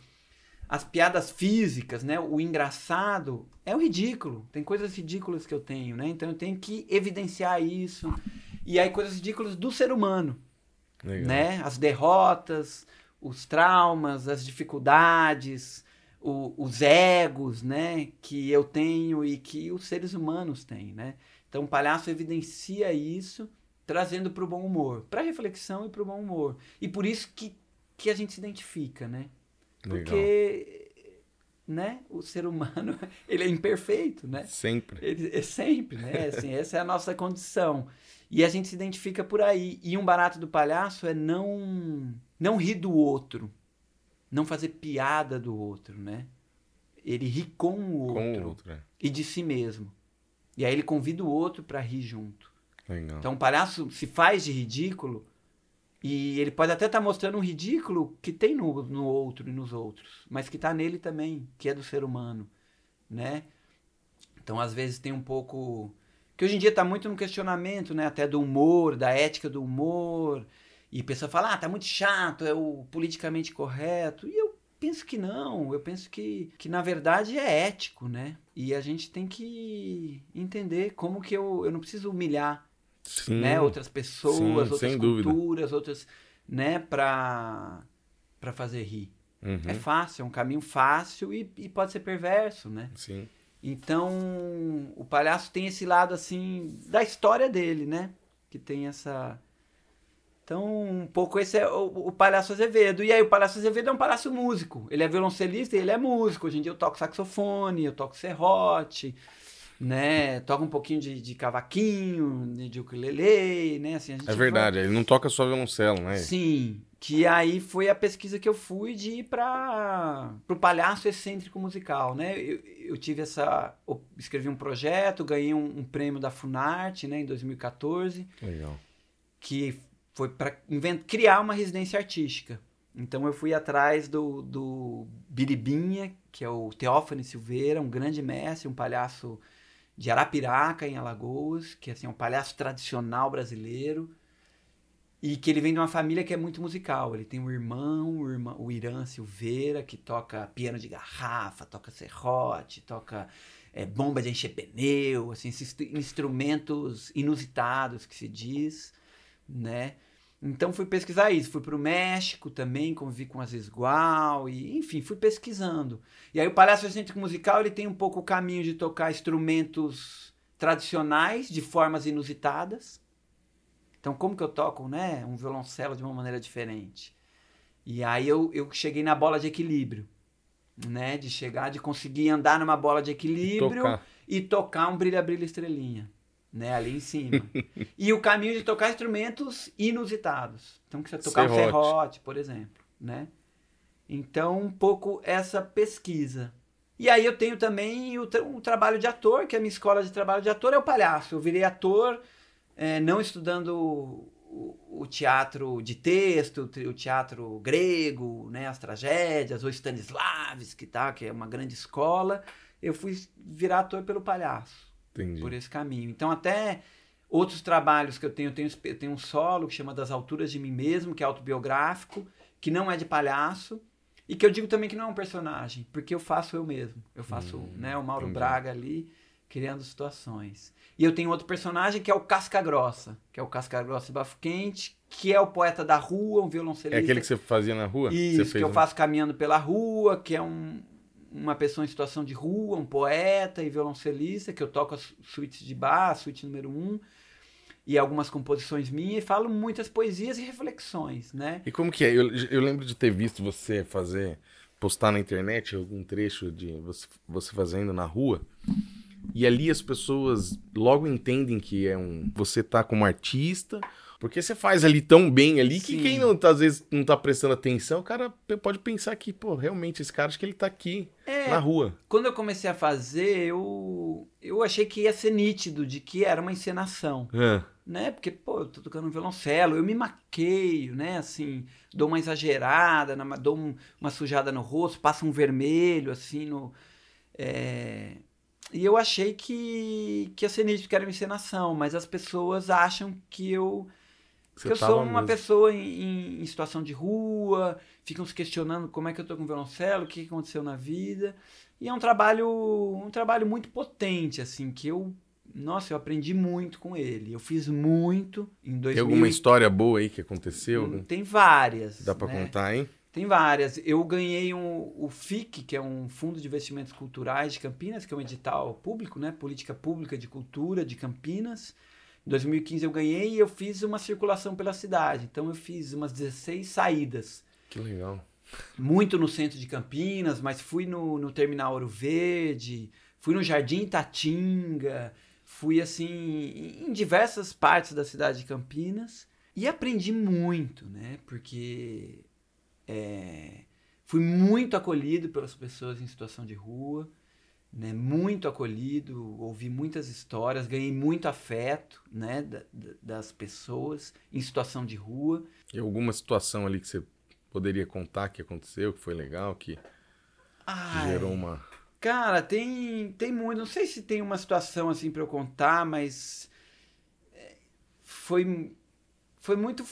as piadas físicas, né? O engraçado é o ridículo. Tem coisas ridículas que eu tenho, né? Então eu tenho que evidenciar isso. E aí coisas ridículas do ser humano, Legal. né? As derrotas, os traumas, as dificuldades, o- os egos, né? Que eu tenho e que os seres humanos têm, né? Então o palhaço evidencia isso, trazendo para o bom humor, para reflexão e para o bom humor. E por isso que, que a gente se identifica, né? Legal. Porque, né, o ser humano, [LAUGHS] ele é imperfeito, né? Sempre. Ele é sempre, né? Assim, essa é a nossa condição. E a gente se identifica por aí. E um barato do palhaço é não não rir do outro, não fazer piada do outro, né? Ele ri com o outro Com o outro, é. e de si mesmo. E aí ele convida o outro para rir junto. Legal. Então o palhaço se faz de ridículo e ele pode até estar mostrando um ridículo que tem no, no outro e nos outros, mas que está nele também, que é do ser humano, né? Então às vezes tem um pouco que hoje em dia está muito no questionamento, né, até do humor, da ética do humor, e a pessoa fala: "Ah, tá muito chato, é o politicamente correto". E eu penso que não, eu penso que, que na verdade é ético, né? E a gente tem que entender como que eu, eu não preciso humilhar Sim. né, outras pessoas, Sim, outras sem dúvida. culturas, outras, né, para para fazer rir. Uhum. É fácil, é um caminho fácil e, e pode ser perverso, né? Sim. Então, o palhaço tem esse lado assim da história dele, né? Que tem essa então, um pouco esse é o, o Palhaço Azevedo. E aí, o Palhaço Azevedo é um palhaço músico. Ele é violoncelista e ele é músico. Hoje em dia eu toco saxofone, eu toco serrote, né? Toco um pouquinho de, de cavaquinho, de, de ukulele, né? Assim, É vai- verdade, ele não toca só violoncelo, né? Sim, que aí foi a pesquisa que eu fui de ir para o palhaço excêntrico musical, né? Eu, eu tive essa, eu escrevi um projeto, ganhei um, um prêmio da Funarte, né, em 2014, Legal. que foi para criar uma residência artística. Então eu fui atrás do, do Biribinha, que é o Teófane Silveira, um grande mestre, um palhaço de Arapiraca, em Alagoas, que assim, é um palhaço tradicional brasileiro, e que ele vem de uma família que é muito musical. Ele tem um irmão, o, irmão, o Irã Silveira, que toca piano de garrafa, toca serrote, toca é, bomba de encher pneu, assim, esses instrumentos inusitados que se diz, né? Então fui pesquisar isso, fui para o México também, convivi com as Esgual, e enfim, fui pesquisando. E aí o Palhaço Excêntrico Musical ele tem um pouco o caminho de tocar instrumentos tradicionais de formas inusitadas. Então como que eu toco, né, um violoncelo de uma maneira diferente? E aí eu, eu cheguei na bola de equilíbrio, né, de chegar, de conseguir andar numa bola de equilíbrio Tocar. e tocar um brilha brilha estrelinha, né, ali em cima. e o caminho de tocar instrumentos inusitados. Então que você tocar um Serrote. serrote, por exemplo, né? Então um pouco essa pesquisa. E aí eu tenho também o, tra- o trabalho de ator, que a minha escola de trabalho de ator é o palhaço. Eu virei ator eh, não estudando o, o teatro de texto, o te- o teatro grego, né, as tragédias, ou Stanislavski, tá, que é uma grande escola. Eu fui virar ator pelo palhaço Entendi. por esse caminho. Então, até outros trabalhos que eu tenho, eu tenho, eu tenho um solo que chama Das Alturas de Mim Mesmo, que é autobiográfico, que não é de palhaço, e que eu digo também que não é um personagem, porque eu faço eu mesmo. Eu faço Hum, né, o Mauro entendi. Braga ali, criando situações. E eu tenho outro personagem que é o Casca Grossa, que é o Casca Grossa e Bafo Quente, que é o poeta da rua, um É violoncelista. aquele que você fazia na rua? Isso, que eu faço caminhando pela rua, que é um, uma pessoa em situação de rua, um poeta e violoncelista, que eu toco as suítes de bar, a suíte número um, e algumas composições minhas, e falo muitas poesias e reflexões, né? E como que é? Eu, eu lembro de ter visto você fazer, postar na internet algum trecho de você, você fazendo na rua. E ali as pessoas logo entendem que é um. Você tá como artista Porque você faz ali tão bem ali que Sim. quem não, tá, às vezes não tá prestando atenção, o cara pode pensar que, pô, realmente esse cara acho que ele tá aqui É, na rua. quando eu comecei a fazer, eu, eu achei que ia ser nítido de que era uma encenação. É. né? Porque, pô, eu tô tocando violoncelo, eu me maqueio, né? Assim, dou uma exagerada, dou um- uma sujada no rosto, passa um vermelho, assim, no... é, E eu achei que, que ia ser nítido que era uma encenação, mas as pessoas acham que eu, Você que eu sou uma mesmo. pessoa em, em- situação de rua, ficam se questionando como é que eu tô com violoncelo, o que aconteceu na vida. E é um trabalho, um trabalho muito potente, assim, que eu, nossa, eu aprendi muito com ele. Eu fiz muito em 2000. Tem alguma história boa aí que aconteceu? Hum, Tem várias. Dá pra né? contar, hein? Tem várias. Eu ganhei um, o FIC, que é um Fundo de Investimentos Culturais de Campinas, que é um edital público, né? Política Pública de Cultura de Campinas. Em 2015 eu ganhei e eu fiz uma circulação pela cidade. Então eu fiz umas 16 saídas. Que legal. Muito no centro de Campinas, mas fui no, no Terminal Ouro Verde, fui no Jardim Itatinga, fui assim em- diversas partes da cidade de Campinas e aprendi muito, né? Porque é, fui muito acolhido pelas pessoas em situação de rua, né? Muito acolhido, ouvi muitas histórias, ganhei muito afeto, né? da- da- das pessoas em situação de rua. E alguma situação ali que você poderia contar que aconteceu, que foi legal, que Ai, gerou uma. Cara, tem, tem muito. Não sei se tem uma situação assim pra eu contar, mas é, foi, foi muito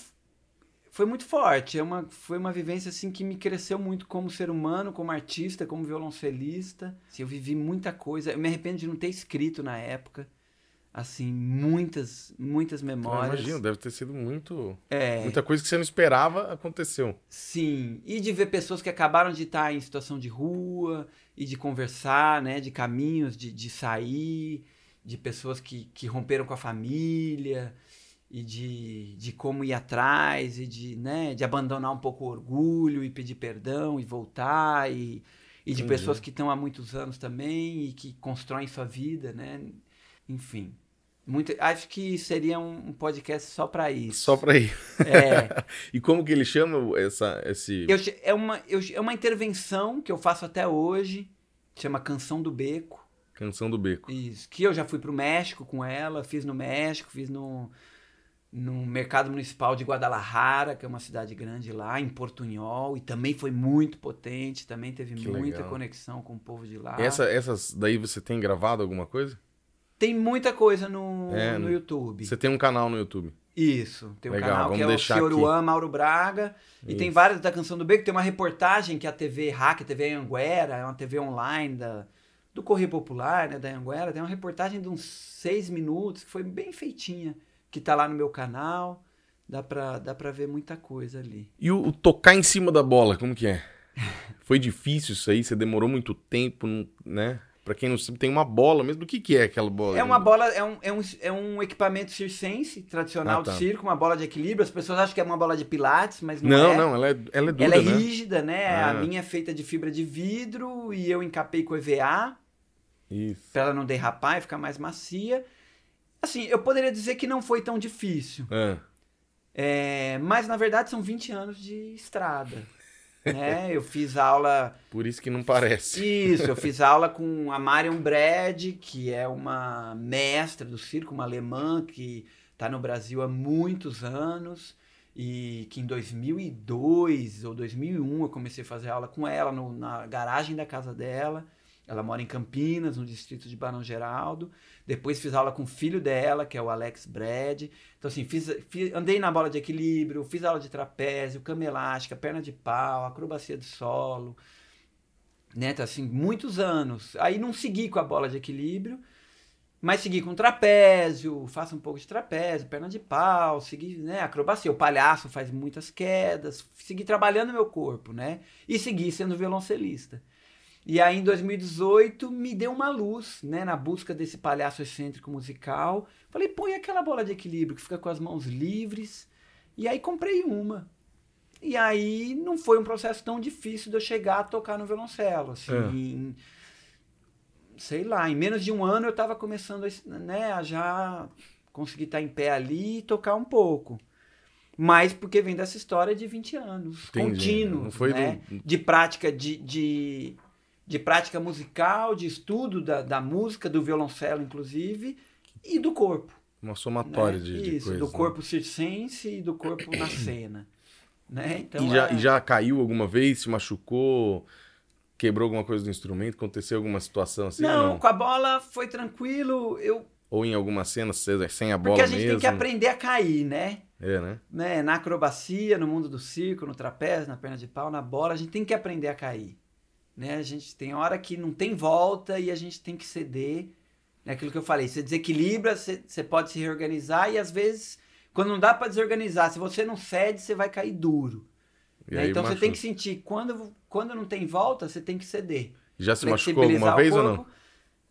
foi muito forte. É uma, foi uma vivência assim que me cresceu muito como ser humano, como artista, como violoncelista. Assim, eu vivi muita coisa. Eu me arrependo de não ter escrito na época. Assim, muitas, muitas memórias. imagino, deve ter sido muito. É, Muita coisa que você não esperava aconteceu. Sim, e de ver pessoas que acabaram de estar em situação de rua e de conversar, né, de caminhos de, de sair, de pessoas que, que romperam com a família e de, de como ir atrás e de, né, de abandonar um pouco o orgulho e pedir perdão e voltar e, e de Entendi. pessoas que estão há muitos anos também e que constroem sua vida, né, enfim. Muito, acho que seria um, um podcast só para isso. Só pra ir. É, [LAUGHS] E como que ele chama essa, esse. Eu é, uma, eu- é uma intervenção que eu faço até hoje, chama Canção do Beco. Canção do Beco? Isso, que eu já fui pro México com ela, fiz no México, fiz no, no Mercado Municipal de Guadalajara, que é uma cidade grande lá, em Portunhol, e também foi muito potente, também teve Que muita legal. conexão com o povo de lá. Essa, essas daí você tem gravado alguma coisa? Tem muita coisa no, É, no YouTube. Você tem um canal no YouTube. Isso, tem um Legal, canal que é o Fioruan Mauro Braga. E tem Isso. várias da Canção do Beco. Tem uma reportagem que a TV Hack, a TV Anguera, é uma TV online da, do Correio Popular, né, da Anguera. Tem uma reportagem de uns seis minutos, que foi bem feitinha, que tá lá no meu canal. Dá pra, dá pra ver muita coisa ali. E o, o tocar em cima da bola, como que é? [LAUGHS] Foi difícil isso aí? Você demorou muito tempo, né? Pra quem não sabe, tem uma bola mesmo. O que, que é aquela bola? É uma bola, é um, é um, é um equipamento circense, tradicional Ah, tá. de circo, uma bola de equilíbrio. As pessoas acham que é uma bola de pilates, mas não, Não, é. não, ela é, ela é dura, Ela é né? rígida, né? A Ah. minha é feita de fibra de vidro e eu encapei com EVA Isso. para ela não derrapar e ficar mais macia. Assim, eu poderia dizer que não foi tão difícil. Ah, É, mas na verdade são 20 anos de estrada. [LAUGHS] né? Eu fiz aula. por isso que não parece. Isso, eu fiz [LAUGHS] aula com a Marion Brad, que é uma mestra do circo, uma alemã que está no Brasil há muitos anos. E que em 2002 ou 2001 eu comecei a fazer aula com ela no- na garagem da casa dela. Ela mora em Campinas, no distrito de Barão Geraldo. Depois fiz aula com o filho dela, que é o Alex Brad. Então, assim, fiz, fiz- andei na bola de equilíbrio, fiz aula de trapézio, cama elástica, perna de pau, acrobacia de solo. Né? Então, assim, muitos anos. Aí não segui com a bola de equilíbrio, mas segui com trapézio, faço um pouco de trapézio, perna de pau, segui, né, acrobacia. O palhaço faz muitas quedas, segui trabalhando meu corpo, né? E segui sendo violoncelista. E aí, em 2018, me deu uma luz, né, na busca desse palhaço excêntrico musical. Falei, põe aquela bola de equilíbrio que fica com as mãos livres. E aí, comprei uma. E aí, não foi um processo tão difícil de eu chegar a tocar no violoncelo. Assim, É. em- sei lá, em menos de um ano eu estava começando a, né, a já conseguir estar em pé ali e tocar um pouco. Mas porque vem dessa história de 20 anos, Entendi. contínuo, Não foi né? do- de prática de, de, de prática musical, de estudo da, da música, do violoncelo, inclusive, e do corpo. Uma né? somatória de, de Isso, coisas. do né? corpo circense e do corpo na [CLEARS THROAT] cena. Né? Então, e, já, é- e já caiu alguma vez, se machucou, quebrou alguma coisa do instrumento, aconteceu alguma situação assim? não, não? com a bola foi tranquilo. Eu, Ou em alguma cena sem sem a bola porque a gente mesmo? tem que aprender a cair, né? É, né? né? Na acrobacia, no mundo do circo, no trapézio, na perna de pau, na bola, a gente tem que aprender a cair. Né? A gente tem hora que não tem volta e a gente tem que ceder. É aquilo que eu falei, você desequilibra, você, você pode se reorganizar e às vezes, quando não dá para desorganizar, se você não cede, você vai cair duro. Né? aí Então você machuca. tem que sentir, quando, quando não tem volta, você tem que ceder. Já se machucou alguma vez ou não?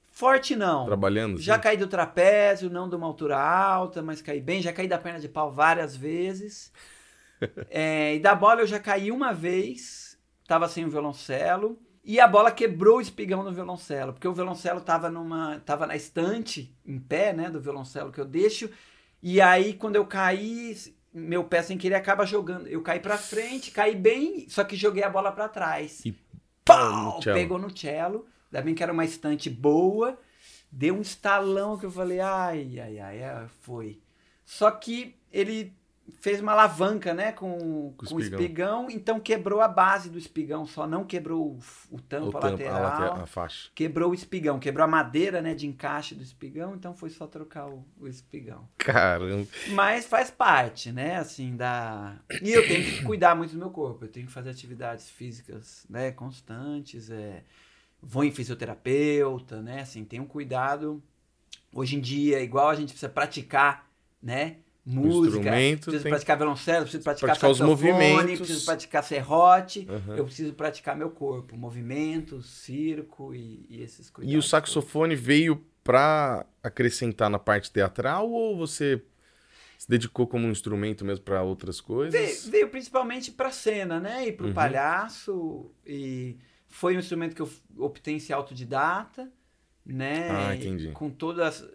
Forte não. Trabalhando? Já caí do trapézio, não de uma altura alta, mas caí bem. Já caí da perna de pau várias vezes. [LAUGHS] É, e da bola eu já caí uma vez, tava sem o violoncelo. E a bola quebrou o espigão no violoncelo, porque o violoncelo tava numa. tava na estante, em pé, né, do violoncelo que eu deixo. E aí, quando eu caí, meu pé sem querer acaba jogando. Eu caí pra frente, caí bem, só que joguei a bola pra trás. E Pau! no. Pegou no cello. Ainda bem que era uma estante boa. Deu um estalão que eu falei, ai, ai, ai, é, foi. Só que ele fez uma alavanca, né, com, Com o com o espigão. espigão, então quebrou a base do espigão, só não quebrou o, o O tampo, a tampo, lateral, a, a faixa. quebrou o espigão, quebrou a madeira, né, de encaixe do espigão, então foi só trocar o, o espigão. Caramba. Mas faz parte, né, assim, da... E eu tenho que cuidar muito do meu corpo, eu tenho que fazer atividades físicas, né, constantes, é... Vou em fisioterapeuta, né, assim, tenho um cuidado. Hoje em dia, igual a gente precisa praticar, né, música, precisa tem- praticar violoncelo, preciso praticar, Praticar os saxofone, movimentos. preciso praticar serrote, Aham. eu preciso praticar meu corpo, movimentos, circo e, e esses cuidados. E o todos. saxofone veio pra acrescentar na parte teatral ou você se dedicou como um instrumento mesmo pra outras coisas? Veio, veio principalmente pra cena, né? E pro Uhum. palhaço. E foi um instrumento que eu optei em ser autodidata, né? Ah, E entendi. Com todo as- a-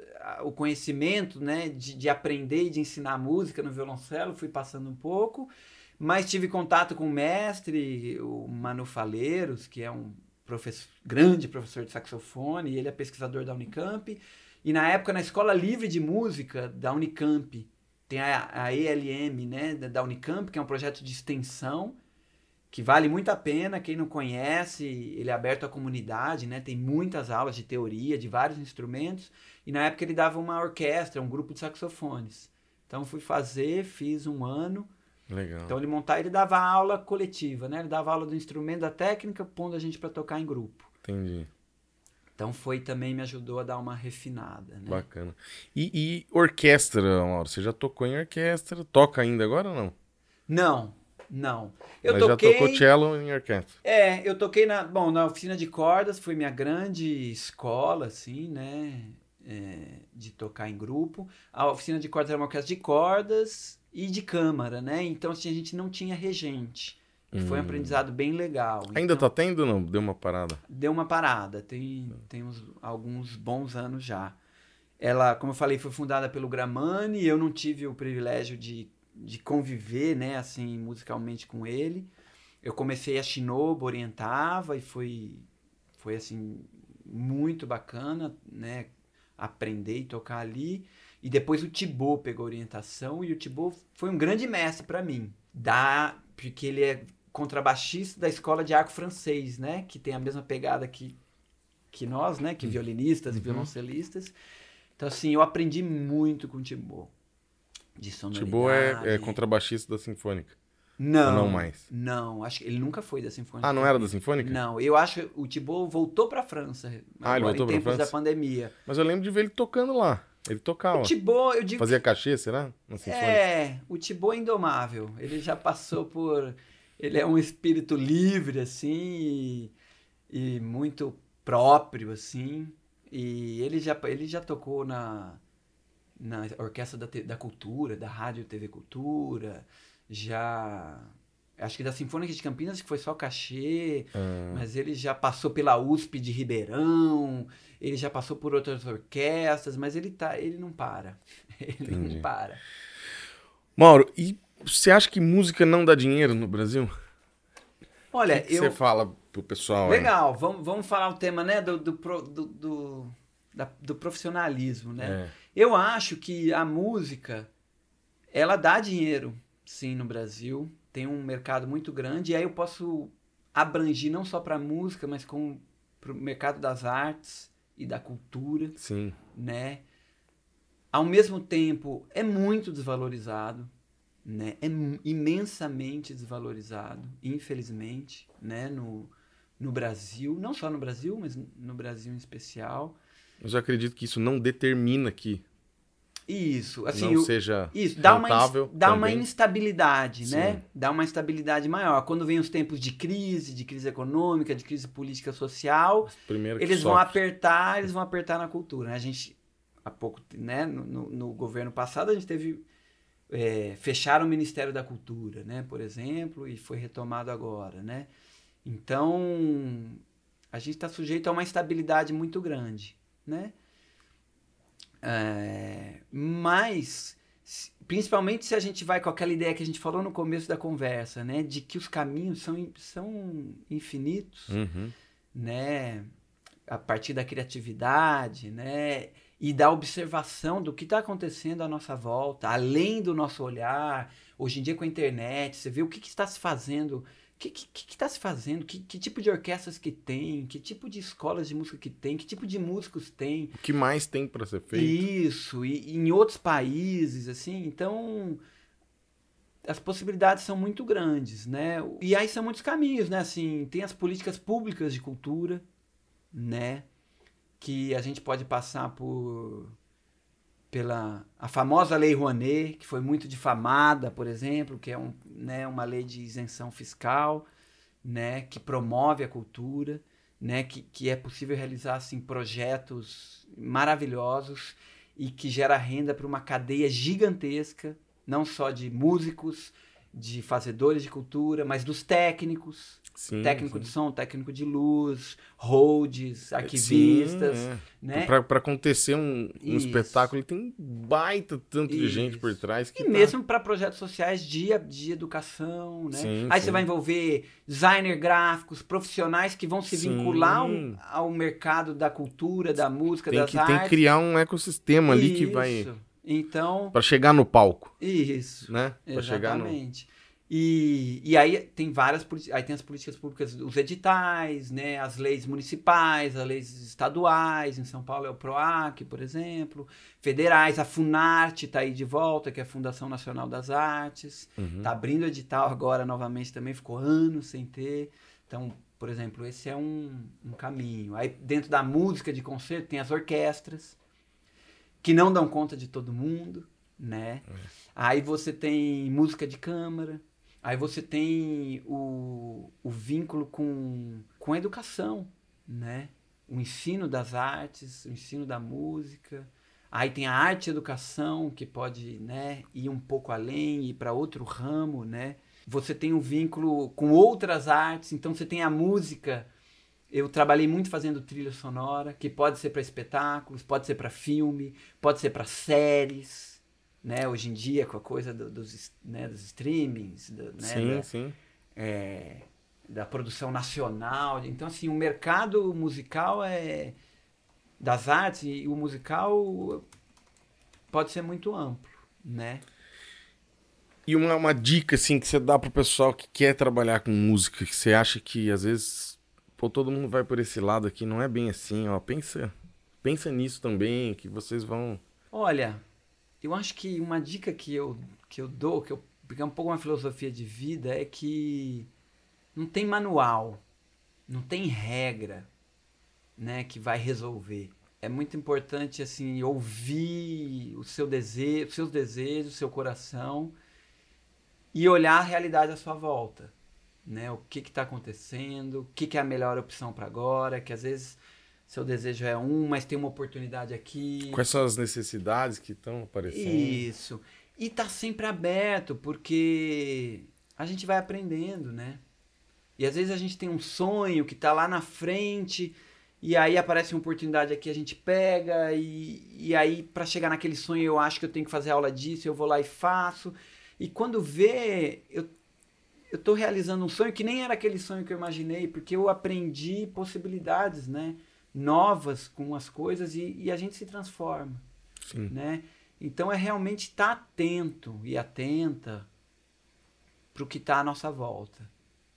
o conhecimento, né? De, de aprender e de ensinar música no violoncelo, fui passando um pouco. Mas tive contato com o mestre, o Manu Faleiros, que é um professor, grande professor de saxofone, e ele é pesquisador da Unicamp. E na época, na Escola Livre de Música da Unicamp, tem a, a ELM, né, da Unicamp, que é um projeto de extensão, que vale muito a pena. Quem não conhece, ele é aberto à comunidade, né, tem muitas aulas de teoria, de vários instrumentos. E na época ele dava uma orquestra, um grupo de saxofones. Então fui fazer, fiz um ano. Legal. Então ele montava, ele dava aula coletiva, né? Ele dava aula do instrumento, da técnica, pondo a gente para tocar em grupo. Entendi. Então foi também me ajudou a dar uma refinada, né? Bacana. E, e orquestra, Mauro? Você já tocou em orquestra? Toca ainda agora ou não? Não, não. Eu Mas toquei. já tocou cello em orquestra. É, eu toquei na, bom, na oficina de cordas, foi minha grande escola, assim, né, é, de tocar em grupo. A oficina de cordas era uma orquestra de cordas e de câmara, né, então assim, a gente não tinha regente. E foi um Hum. aprendizado bem legal. Ainda Então, tá tendo ou não? Deu uma parada. Deu uma parada, tem, tem uns, alguns bons anos já. Ela, como eu falei, foi fundada pelo Gramani, eu não tive o privilégio de, de conviver, né, assim, musicalmente com ele. Eu comecei a Shinobu, orientava, e foi, foi assim, muito bacana, né, aprender e tocar ali. E depois o Thibaut pegou a orientação, e o Thibaut foi um grande mestre para mim. Da, porque ele é contrabaixista da escola de arco francês, né, que tem a mesma pegada que, que nós, né, que violinistas e Uhum. violoncelistas. Então, assim, eu aprendi muito com o Thibaut. De sonoridade. Thibaut é, é contrabaixista da Sinfônica. Não, Ou não mais? Não, acho que ele nunca foi da Sinfônica. Ah, não era da Sinfônica? Não, eu acho que o Thibaut voltou pra França. Ah, ele voltou em pra tempos da França? pandemia. Mas eu lembro de ver ele tocando lá. Ele tocava. O Thibaut, eu digo Fazia cachê, será? Na Sinfônica? É, o Thibaut é indomável. Ele já passou por. Ele é um espírito livre, assim, e, e muito próprio, assim. E ele já, ele já tocou na, na Orquestra da, da Cultura, da Rádio TV Cultura, já. Acho que da Sinfônica de Campinas, que foi só cachê, Ah, mas ele já passou pela USP de Ribeirão, ele já passou por outras orquestras, mas ele tá, ele não para. [LAUGHS] Ele Entendi. não para. Mauro, e Você acha que música não dá dinheiro no Brasil? Olha, que que eu. Você fala pro pessoal. aí? Legal, vamos, vamos falar o tema, né, do, do, do, do, da- do profissionalismo, né? É. Eu acho que a música, ela dá dinheiro, sim, no Brasil. Tem um mercado muito grande. E aí eu posso abranger não só para música, mas com para o mercado das artes e da cultura, Sim. né? Ao mesmo tempo, é muito desvalorizado, né? É imensamente desvalorizado, infelizmente, né? No, no Brasil, não só no Brasil, mas no Brasil em especial. Mas eu acredito que isso não determina que Isso, assim, não o- seja Isso, dá uma, rentável ins- dá uma instabilidade, Sim. né? Dá uma instabilidade maior. Quando vem os tempos de crise, de crise econômica, de crise política social, eles vão sofre. apertar, eles vão apertar na cultura. né? A gente, há pouco, né, no, no- no governo passado, a gente teve. É, fecharam o Ministério da Cultura, né, por exemplo, e foi retomado agora, né? Então, a gente está sujeito a uma instabilidade muito grande, né? É, mas, principalmente se a gente vai com aquela ideia que a gente falou no começo da conversa, né, de que os caminhos são, são infinitos, Uhum. né, a partir da criatividade, né, e da observação do que está acontecendo à nossa volta, além do nosso olhar. Hoje em dia com a internet, você vê o que, que está se fazendo, que que que que está se fazendo, que, que tipo de orquestras que tem, que tipo de escolas de música que tem, que tipo de músicos tem. O que mais tem para ser feito? Isso, e, e em outros países, assim, então as possibilidades são muito grandes, né? E aí são muitos caminhos, né? Assim, tem as políticas públicas de cultura, né? Que a gente pode passar por pela a famosa Lei Rouanet, que foi muito difamada, por exemplo, que é um, né, uma lei de isenção fiscal, né, que promove a cultura, né, que, que é possível realizar assim projetos maravilhosos e que gera renda para uma cadeia gigantesca, não só de músicos, de fazedores de cultura, mas dos técnicos, Sim, técnico sim. de som, técnico de luz, holds, arquivistas, Sim, é. né? Pra, pra acontecer um, um Isso. espetáculo, tem um baita tanto de gente por Isso. trás que E tá- mesmo para projetos sociais de, de educação, né? Aí você vai envolver designer gráficos, profissionais que vão se vincular ao, ao mercado da cultura, da música, tem das que, tem que artes. criar um ecossistema ali que Isso. vai Então, Pra chegar no palco, isso. né? Pra chegar no Exatamente. E, e aí tem várias aí tem as políticas públicas, os editais, né, as leis municipais, as leis estaduais, em São Paulo é o PROAC, por exemplo, federais, a Funarte está aí de volta, que é a Fundação Nacional das Artes, Uhum. está abrindo edital agora novamente também, ficou anos sem ter. Então, por exemplo, esse é um, um caminho. Aí dentro da música de concerto tem as orquestras, que não dão conta de todo mundo, né? Aí você tem música de câmara, aí você tem o, o vínculo com, com a educação, né? O ensino das artes, o ensino da música. Aí tem a arte e educação, que pode né, ir um pouco além, ir para outro ramo, né? Você tem um vínculo com outras artes, então você tem a música. Eu trabalhei muito fazendo trilha sonora, que pode ser para espetáculos, pode ser para filme, pode ser para séries, né? Hoje em dia, com a coisa do- dos, né, dos streamings, do- né, Sim, da- sim. é, da produção nacional. Então, assim, o mercado musical é das artes e o musical pode ser muito amplo, né? E uma, uma dica, assim, que você dá pro pessoal que quer trabalhar com música, que você acha que às vezes, pô, todo mundo vai por esse lado aqui, não é bem assim, ó. Pensa, pensa nisso também, que vocês vão. Olha, eu acho que uma dica que eu, que eu dou, que eu, porque é um pouco uma filosofia de vida, é que não tem manual, não tem regra, né, que vai resolver. É muito importante, assim, ouvir o seu desejo, os seus desejos, o seu coração e olhar a realidade à sua volta, né? O que está acontecendo, o que, que é a melhor opção para agora, que às vezes seu desejo é um, mas tem uma oportunidade aqui. Quais são as necessidades que estão aparecendo? Isso. E tá sempre aberto, porque a gente vai aprendendo, né? E às vezes a gente tem um sonho que tá lá na frente, e aí aparece uma oportunidade aqui, a gente pega, e, e aí para chegar naquele sonho eu acho que eu tenho que fazer aula disso, eu vou lá e faço. E quando vê, eu, eu tô realizando um sonho que nem era aquele sonho que eu imaginei, porque eu aprendi possibilidades, né? Novas com as coisas e, e a gente se transforma, Sim. né? Então é realmente estar tá atento e atenta para o que está à nossa volta,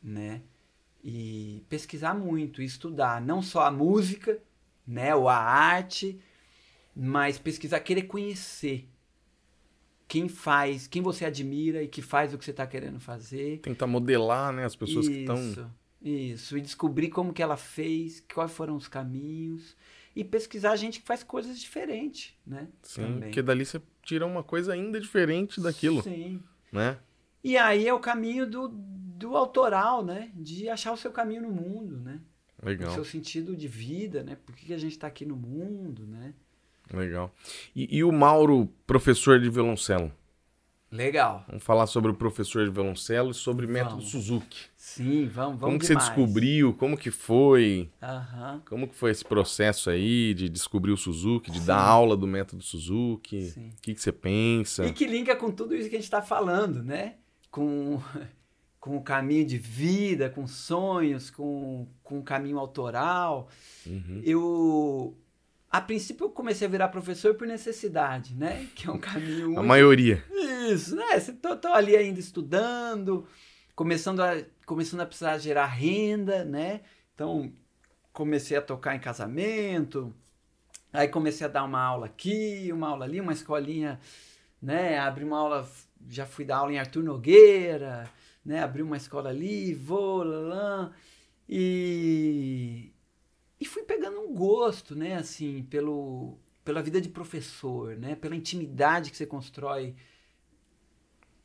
né? E pesquisar muito, estudar não só a música, né, ou a arte, mas pesquisar, querer conhecer quem faz, quem você admira e que faz o que você está querendo fazer. Tentar modelar, né, as pessoas isso, que estão. Isso, e descobrir como que ela fez, quais foram os caminhos. E pesquisar gente que faz coisas diferentes, né? Sim, Também. porque dali você tira uma coisa ainda diferente daquilo. Sim. Né? E aí é o caminho do, do autoral, né? De achar o seu caminho no mundo, né? Legal. O seu sentido de vida, né? Por que a gente está aqui no mundo, né? Legal. E, e, o Mauro, professor de violoncelo? Legal. Vamos falar sobre o professor de violoncelo e sobre o método Suzuki. Sim, vamos, vamos Como que demais. você descobriu? Como que foi? Uhum. Como que foi esse processo aí de descobrir o Suzuki, de Sim. dar aula do método Suzuki? O que, que você pensa? E que linka com tudo isso que a gente está falando, né? Com, [LAUGHS] com o caminho de vida, com sonhos, com, com o caminho autoral. Uhum. Eu a princípio eu comecei a virar professor por necessidade, né? [LAUGHS] Que é um caminho. A maioria. Isso, né? Tô, tô ali ainda estudando, começando a, começando a precisar gerar renda, né? Então comecei a tocar em casamento, aí comecei a dar uma aula aqui, uma aula ali, uma escolinha, né? Abri uma aula, já fui dar aula em Arthur Nogueira, né? Abri uma escola ali, vou, lá, e e fui pegando um gosto, né, assim, pelo, pela vida de professor, né, pela intimidade que você constrói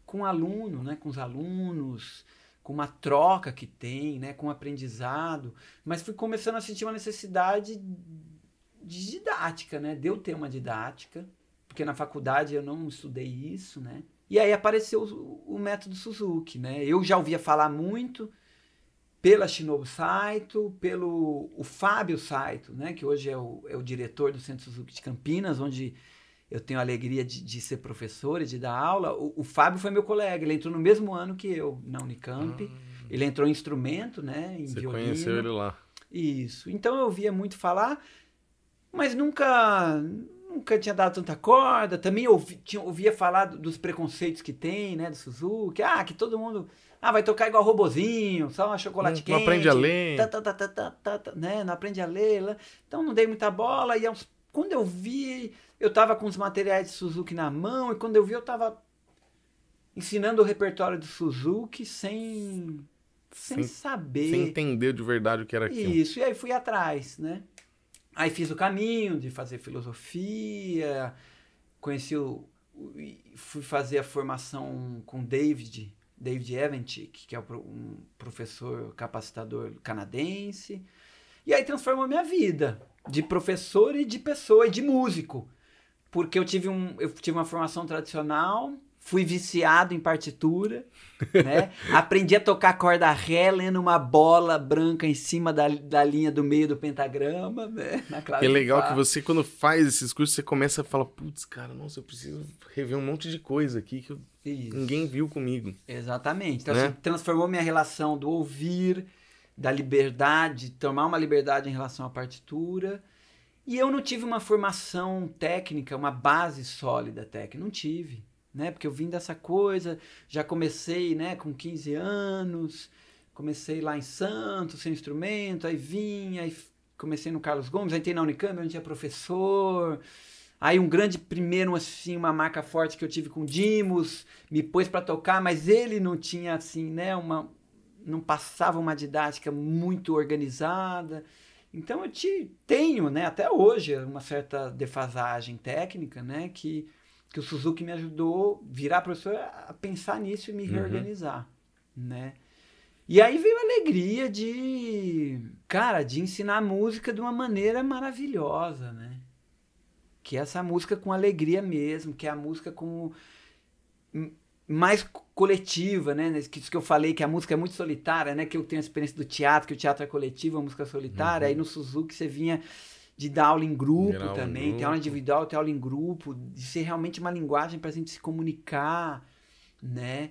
com o aluno, né, com os alunos, com uma troca que tem, né, com o aprendizado, mas fui começando a sentir uma necessidade de didática, né, de eu ter uma didática, porque na faculdade eu não estudei isso, né, e aí apareceu o, o método Suzuki, né, eu já ouvia falar muito, pela Shinobu Saito, pelo o Fábio Saito, né, que hoje é o, é o diretor do Centro Suzuki de Campinas, onde eu tenho a alegria de, de ser professor e de dar aula. O, o, Fábio foi meu colega, ele entrou no mesmo ano que eu, na Unicamp. Ah. Ele entrou em instrumento, né, em Você violino. conheceu ele lá. Isso. Então eu ouvia muito falar, mas nunca nunca tinha dado tanta corda. Também ouvi, tinha, ouvia falar dos preconceitos que tem, né, do Suzuki. Ah, que todo mundo ah, vai tocar igual robozinho, só uma chocolate não, quente. Não aprende a ler. Tá, tá, tá, tá, tá, tá, né? Não aprende a ler. Então não dei muita bola. E quando eu vi, eu tava com os materiais de Suzuki na mão. E quando eu vi, eu tava ensinando o repertório de Suzuki sem, sem, sem saber. Sem entender de verdade o que era aquilo. Isso, e aí fui atrás, né? Aí fiz o caminho de fazer filosofia, conheci o. Fui fazer a formação com David David Eventic, que é um professor capacitador canadense. E aí transformou minha vida de professor e de pessoa e de músico. Porque eu tive, um, eu tive uma formação tradicional, fui viciado em partitura, né? [LAUGHS] Aprendi a tocar corda ré lendo uma bola branca em cima da, da linha do meio do pentagrama, né? Na classe é legal que você, quando faz esses cursos, você começa a falar, putz, cara, nossa, eu preciso rever um monte de coisa aqui que eu, ninguém viu comigo. Exatamente. Então, né? assim, transformou minha relação do ouvir, da liberdade, tomar uma liberdade em relação à partitura. E eu não tive uma formação técnica, uma base sólida técnica, não tive né? Porque eu vim dessa coisa, já comecei, né, com 15 anos, comecei lá em Santos, sem instrumento, aí vim, aí comecei no Carlos Gomes, aí entrei na Unicamp, onde tinha professor. Aí um grande primeiro, assim, uma marca forte que eu tive com o Dimos, me pôs para tocar, mas ele não tinha, assim, né, uma... não passava uma didática muito organizada. Então eu te, tenho, né, até hoje, uma certa defasagem técnica, né, que que o Suzuki me ajudou virar professor a pensar nisso e me uhum. reorganizar, né? E aí veio a alegria de, cara, de ensinar música de uma maneira maravilhosa, né? Que é essa música com alegria mesmo, que é a música com mais coletiva, né? Isso que eu falei que a música é muito solitária, né? Que eu tenho a experiência do teatro, que o teatro é coletivo, a música é solitária. Uhum. Aí no Suzuki você vinha de dar aula em grupo Geral também, ter aula individual, ter aula em grupo, de ser realmente uma linguagem para a gente se comunicar, né?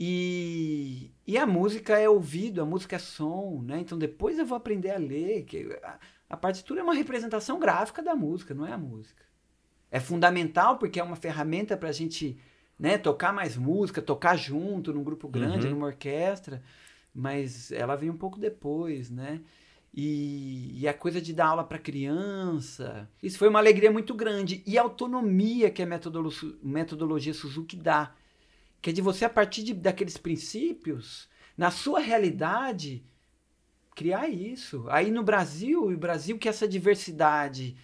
E, e a música é ouvido, a música é som, né? Então depois eu vou aprender a ler. Que a, a partitura é uma representação gráfica da música, não é a música. É fundamental porque é uma ferramenta para a gente né, tocar mais música, tocar junto num grupo grande, uhum. numa orquestra, mas ela vem um pouco depois, né? E, e, a coisa de dar aula para criança. Isso foi uma alegria muito grande. E a autonomia que a metodolo metodologia Suzuki dá. Que é de você, a partir de, daqueles princípios, na sua realidade, criar isso. Aí no Brasil, o Brasil que essa diversidade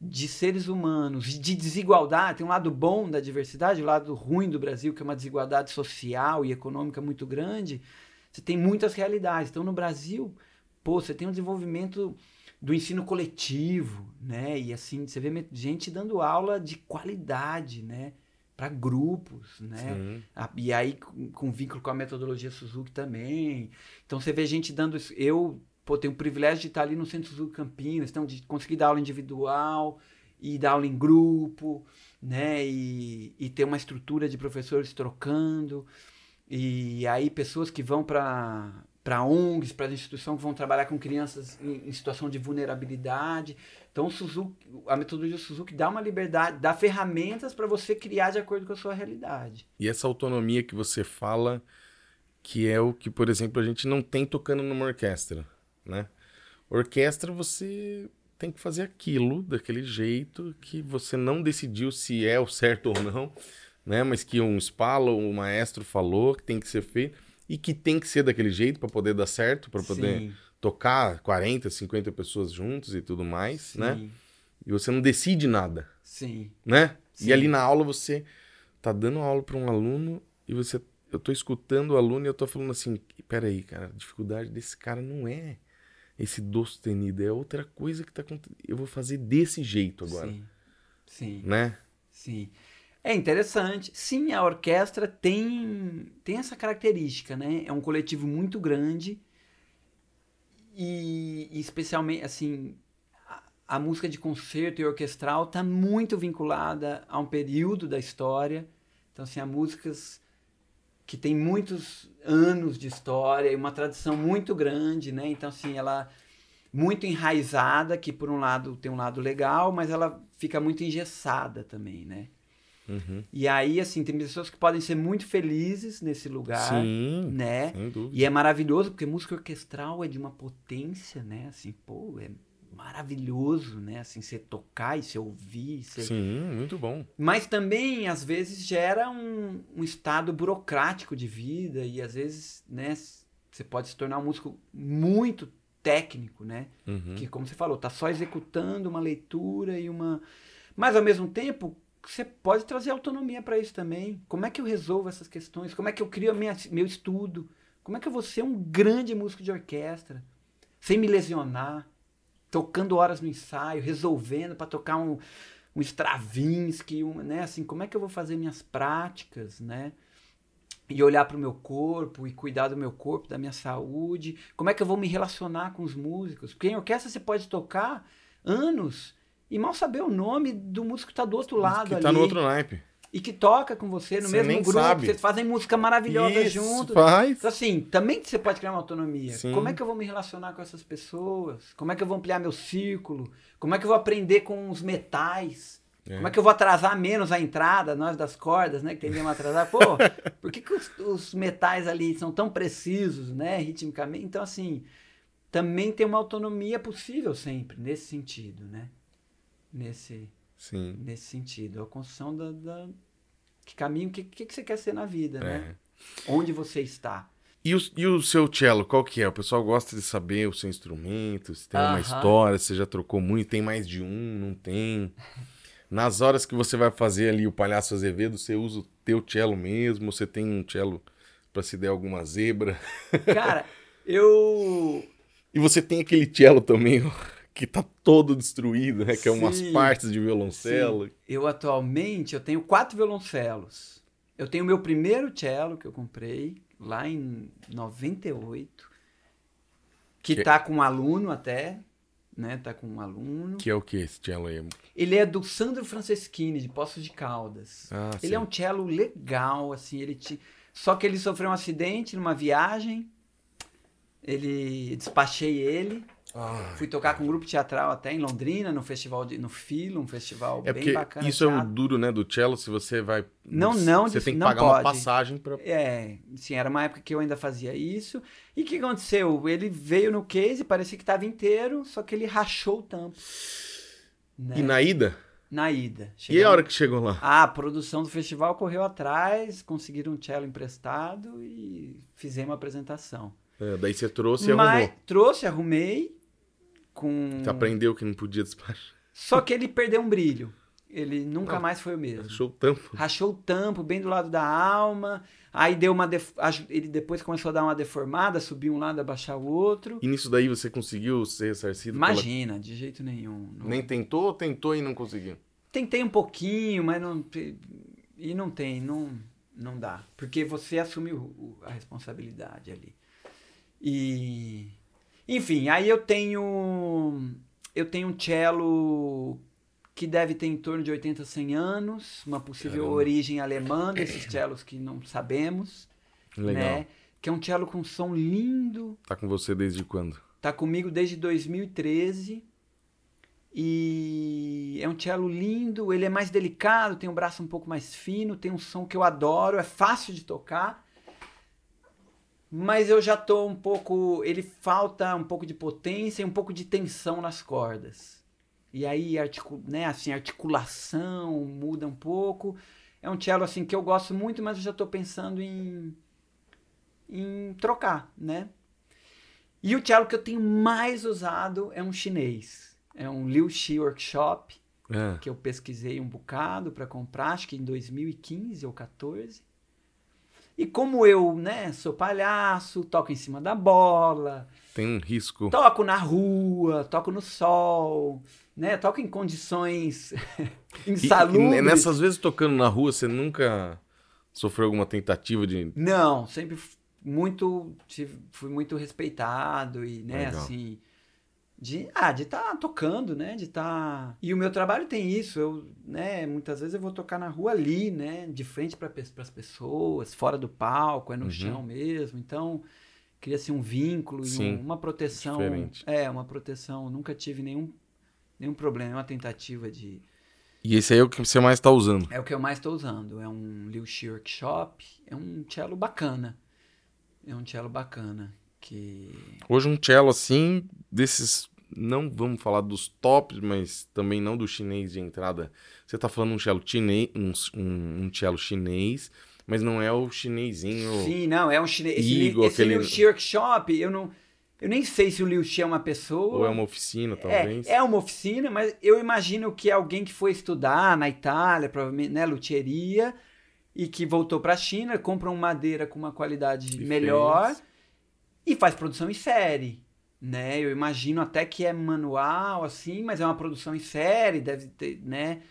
de seres humanos, de desigualdade, tem um lado bom da diversidade, o um lado ruim do Brasil, que é uma desigualdade social e econômica muito grande. Você tem muitas realidades. Então no Brasil pô, você tem um desenvolvimento do ensino coletivo, né? E assim, você vê gente dando aula de qualidade, né? Para grupos, né? E aí, com, vínculo com a metodologia Suzuki também. Então, você vê gente dando. Eu pô, tenho o privilégio de estar ali no Centro Suzuki Campinas, então, de conseguir dar aula individual e dar aula em grupo, né? E, e ter uma estrutura de professores trocando. E aí, pessoas que vão para para ONGs, para instituições que vão trabalhar com crianças em, em, situação de vulnerabilidade. Então, o Suzuki, a metodologia Suzuki dá uma liberdade, dá ferramentas para você criar de acordo com a sua realidade. E essa autonomia que você fala, que é o que, por exemplo, a gente não tem tocando numa orquestra, né? Orquestra, você tem que fazer aquilo daquele jeito que você não decidiu se é o certo ou não, né? Mas que um spalo, um maestro falou que tem que ser feito e que tem que ser daquele jeito para poder dar certo, para poder Sim. tocar 40, 50 pessoas juntos e tudo mais, né? Sim. né? E você não decide nada. Sim. Né? Sim. E ali na aula você tá dando aula para um aluno e você eu tô escutando o aluno e eu tô falando assim, peraí, cara, a dificuldade desse cara não é esse do sustenido, é outra coisa que tá acontecendo. Eu vou fazer desse jeito agora. Sim. Sim. Né? Sim. É interessante. Sim, a orquestra tem, tem essa característica, né? É um coletivo muito grande e, e especialmente, assim, a, a, música de concerto e orquestral está muito vinculada a um período da história. Então, assim, há músicas que têm muitos anos de história e uma tradição muito grande, né? Então, assim, ela muito enraizada, que por um lado tem um lado legal, mas ela fica muito engessada também, né? Uhum. E aí, assim, tem pessoas que podem ser muito felizes nesse lugar, Sim, né? E é maravilhoso, porque música orquestral é de uma potência, né? Assim, pô, é maravilhoso, né? Assim, você tocar e você ouvir. Você... Sim, muito bom. Mas também, às vezes, gera um, um estado burocrático de vida e, às vezes, né? Você pode se tornar um músico muito técnico, né? Uhum. Que, como você falou, tá só executando uma leitura e uma... Mas, ao mesmo tempo, você pode trazer autonomia para isso também. Como é que eu resolvo essas questões? Como é que eu crio minha, meu estudo? Como é que eu vou ser um grande músico de orquestra sem me lesionar, tocando horas no ensaio, resolvendo para tocar um, um Stravinsky, um, né? Assim, como é que eu vou fazer minhas práticas, né? E olhar para o meu corpo e cuidar do meu corpo, da minha saúde. Como é que eu vou me relacionar com os músicos? Porque em orquestra você pode tocar anos e mal saber o nome do músico que está do outro lado que ali. Tá no outro naipe. E que toca com você no você mesmo grupo. Sabe. Vocês fazem música maravilhosa Isso, juntos. Faz. Então, assim, também você pode criar uma autonomia. Sim. Como é que eu vou me relacionar com essas pessoas? Como é que eu vou ampliar meu círculo? Como é que eu vou aprender com os metais? É. Como é que eu vou atrasar menos a entrada, nós das cordas, né? Que tendemos a atrasar. Pô, [LAUGHS] por que, que os, os, metais ali são tão precisos, né? Ritmicamente. Então, assim, também tem uma autonomia possível sempre, nesse sentido, né? Nesse, Sim. nesse sentido. A construção da, da que caminho, o que, que, que, você quer ser na vida, né? é. né? Onde você está. E o, e o seu cello, qual que é? O pessoal gosta de saber o seu instrumento, se tem uh -huh. uma história, se já trocou muito, tem mais de um, não tem. [LAUGHS] Nas horas que você vai fazer ali o Palhaço Azevedo, você usa o teu cello mesmo, você tem um cello para se der alguma zebra? Cara, [LAUGHS] eu... E você tem aquele cello também, que tá todo destruído, né? Que é umas partes de violoncelo. Sim. Eu atualmente eu tenho quatro violoncelos. Eu tenho o meu primeiro cello que eu comprei lá em 98, que, que... tá com um aluno até, né? Tá com um aluno. Que é o que esse cello aí? Ele é do Sandro Franceschini, de Poços de Caldas. Ah, ele sim. é um cello legal, assim, ele te... Só que ele sofreu um acidente numa viagem. Ele despachei ele, Ah, fui tocar com um grupo teatral até em Londrina, no festival de, no Filo, um festival é bem bacana. isso é teatro. duro, né, do cello, se você vai... Não, não, Você tem que pagar uma pode. passagem pra... É, sim, era uma época que eu ainda fazia isso. E o que aconteceu? Ele veio no case, parecia que estava inteiro, só que ele rachou o tampo. né? E na ida? Na ida. E a hora que chegou lá? Ah, a produção do festival correu atrás, conseguiram um cello emprestado e fizemos a apresentação. É, daí você trouxe e Mas arrumou. trouxe, arrumei com Você aprendeu que não podia despachar. Só que ele perdeu um brilho. Ele nunca Ah, mais foi o mesmo. Achou o tampo. Rachou o tampo bem do lado da alma. Aí deu uma def... ele depois começou a dar uma deformada, subir um lado, abaixar o outro. E nisso daí você conseguiu ser ressarcido? pela- Imagina, de jeito nenhum. Não- Nem tentou ou tentou e não conseguiu? Tentei um pouquinho, mas não e não tem, não não dá, porque você o- a responsabilidade ali. E enfim, aí eu tenho eu tenho um cello que deve ter em torno de 80, 100 anos, uma possível Caramba. origem alemã desses cellos que não sabemos, Legal. né? Que é um cello com som lindo, Tá com você desde quando? Tá comigo desde 2013. E é um cello lindo, ele é mais delicado, tem um braço um pouco mais fino, tem um som que eu adoro, é fácil de tocar. Mas eu já tô um pouco, ele falta um pouco de potência e um pouco de tensão nas cordas. E aí, né, assim, articulação muda um pouco. É um cello assim que eu gosto muito, mas eu já tô pensando em em trocar, né? E o cello que eu tenho mais usado é um chinês. É um Liu Shi Workshop, É. que eu pesquisei um bocado para comprar, acho que em 2015 ou 14. E como eu, né, sou palhaço, toco em cima da bola, Tem um risco. toco na rua, toco no sol, né, toco em condições [LAUGHS] E- insalubres. E, nessas vezes tocando na rua, você nunca sofreu alguma tentativa de. Não, sempre muito tive- fui muito respeitado e né Legal. assim de ah de estar tocando né de estar e o meu trabalho tem isso eu né muitas vezes eu vou tocar na rua ali né de frente para as pessoas fora do palco é no Uhum. chão mesmo então cria-se um vínculo Sim, um- uma proteção diferente. é uma proteção nunca tive nenhum nenhum problema uma tentativa de E esse aí é o que você mais tá usando. é o que eu mais estou usando. É um Liu Shi Workshop. É um cello bacana. É um cello bacana. Que. Hoje um cello assim, desses. Não vamos falar dos tops, mas também não do chinês de entrada. Você tá falando um cello chinês, um, um, um cello chinês, mas não é o chinesinho. Sim, não, é um chinês. Esse, esse aquele- Liu Shi Workshop, eu não. Eu nem sei se o Liu Shi é uma pessoa. Ou é uma oficina, talvez. É, é uma oficina, mas eu imagino que é alguém que foi estudar na Itália, provavelmente, né, luthieria, e que voltou para a China, compra uma madeira com uma qualidade E melhor fez. E faz produção em série, né? Eu imagino até que é manual assim, mas é uma produção em série, deve ter, né?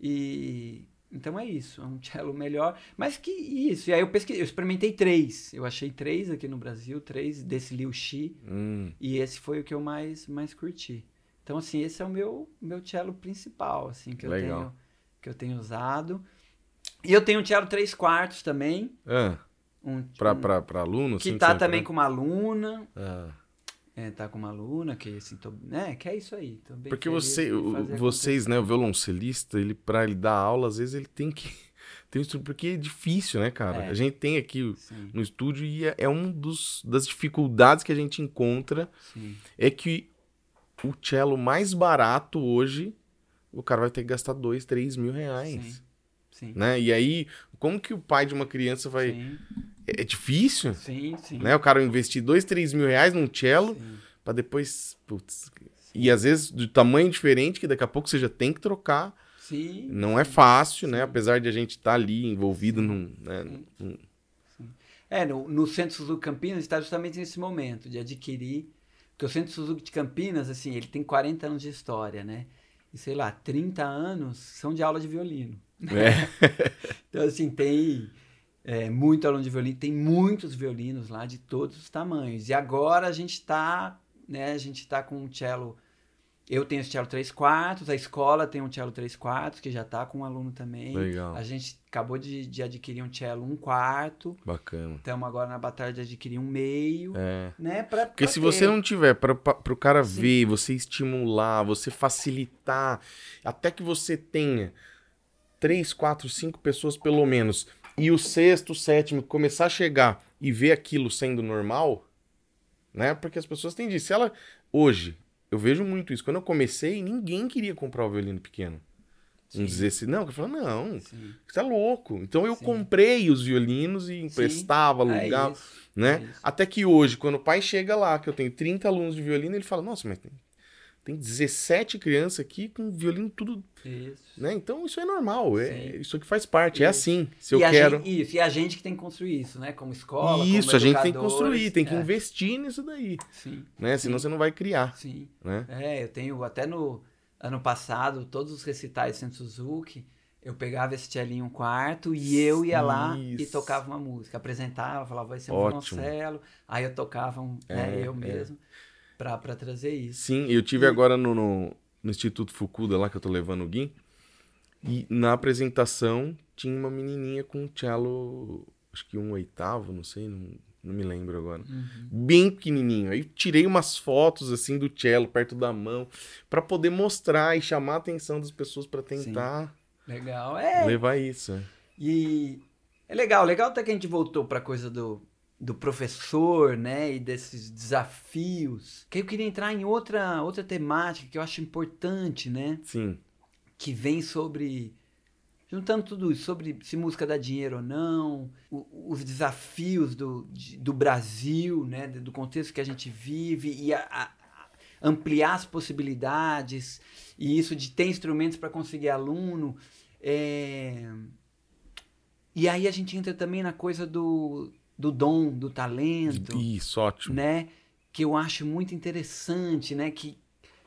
E então é isso, é um [LAUGHS] cello melhor, mas que isso. E aí eu pesquisei, eu experimentei três, eu achei três aqui no Brasil, três desse Liu Shi. Hum, E esse foi o que eu mais, mais curti. Então, assim, esse é o meu, meu cello principal, assim, que eu, Legal. tenho, que eu tenho usado. E eu tenho um cello 3 quartos também. ah, Um, pra, um- pra, pra aluno? que assim, tá também com uma aluna. Ah, É, tá com uma aluna, que assim, tô, né, que é isso aí. Porque você, vocês, né, o violoncelista, ele para ele dar aula, às vezes ele tem que [LAUGHS] tem porque é difícil, né, cara? É. A gente tem aqui. Sim, no estúdio e é, é um dos das dificuldades que a gente encontra sim. é que o cello mais barato hoje o cara vai ter que gastar dois, três mil reais, Sim. Sim. né? E aí, como que o pai de uma criança vai Sim, é, é difícil, sim, sim. né? O cara investir dois, três mil reais num cello. Pra depois, putz, e às vezes de tamanho diferente que daqui a pouco você já tem que trocar. Sim, Não é fácil, né? Apesar de a gente estar ali envolvido num, né, num- É, no, no Centro Suzuki Campinas está justamente nesse momento de adquirir. Porque o Centro Suzuki de Campinas, assim, ele tem 40 anos de história, né? E sei lá, 30 anos são de aula de violino. É. [LAUGHS] Então, assim, tem é, muito aluno de violino, tem muitos violinos lá de todos os tamanhos. E agora a gente está, né? A gente está com um cello eu tenho esse cello 3 quartos, a escola tem um cello 3 quartos, que já tá com um aluno também. Legal. A gente acabou de, de adquirir um cello 1 um quarto. Bacana. Estamos agora na batalha de adquirir um meio. É. Né, pra, Porque pra se ter. você não tiver para o cara Sim. ver, você estimular, você facilitar, até que você tenha três, quatro, cinco pessoas pelo menos, e o sexto, sétimo começar a chegar e ver aquilo sendo normal, né? Porque as pessoas têm disso. Se ela hoje, eu vejo muito isso. Quando eu comecei, ninguém queria comprar o violino pequeno. Sim. Não dizer assim, não, eu falo, não, Sim. você é louco. Então eu Sim. comprei os violinos e emprestava, É alugava isso, né? é. Até que hoje, quando o pai chega lá, que eu tenho 30 alunos de violino, ele fala: Nossa, mas tem, tem 17 crianças aqui com violino tudo. Isso. Né? Então isso é normal, é, Sim. isso aqui faz parte, é Isso. assim. Se eu e a quero. gente, isso, e a gente que tem que construir isso, né? Como escola, isso, como a gente tem que construir, tem que É, investir nisso daí. Sim, Né? Senão Sim. você não vai criar. sim. Né? É, eu tenho até no ano passado, todos os recitais sem Suzuki, eu pegava esse cellinho um quarto e eu ia lá e Isso. tocava uma música. Apresentava, falava, vai ser um violoncelo. Aí eu tocava, um, né, É, eu é. mesmo, pra, pra trazer isso. Sim, eu tive E- agora no, no, no Instituto Fukuda lá que eu tô levando o Gui. E na apresentação tinha uma menininha com um cello, acho que um oitavo, não sei, não, não me lembro agora. Uhum. bem pequenininho. Aí eu tirei umas fotos assim do cello perto da mão pra poder mostrar e chamar a atenção das pessoas pra tentar Legal. É, levar isso. é. E é legal, legal até que a gente voltou pra coisa do, do professor, né? E desses desafios. Que eu queria entrar em outra, outra temática que eu acho importante, né? Sim, Que vem sobre. Juntando tudo isso, sobre se música dá dinheiro ou não, o- os desafios do, de- do Brasil, né? Do contexto que a gente vive e a- a- ampliar as possibilidades, e isso de ter instrumentos para conseguir aluno. é, E aí a gente entra também na coisa do, do dom, do talento, isso, ótimo. né? Que eu acho muito interessante, né? Que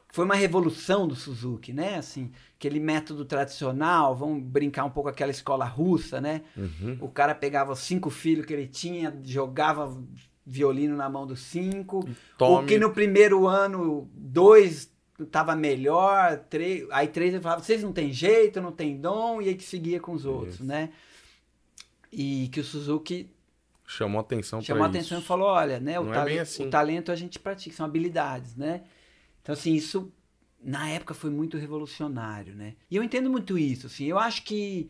foi uma revolução do Suzuki, né? Assim, aquele método tradicional, vamos brincar um pouco aquela escola russa, né? Uhum. O cara pegava os cinco filhos que ele tinha, jogava violino na mão dos cinco. O Tome. que no primeiro ano, dois tava melhor, três, aí três ele falava, vocês não tem jeito, não tem dom, e aí que seguia com os outros, Isso. né? E que o Suzuki Chamou atenção chamou atenção isso. e falou, olha, né, o, é assim. o talento a gente pratica, são habilidades, né? Então, assim, isso na época foi muito revolucionário, né? E eu entendo muito isso, assim, eu acho que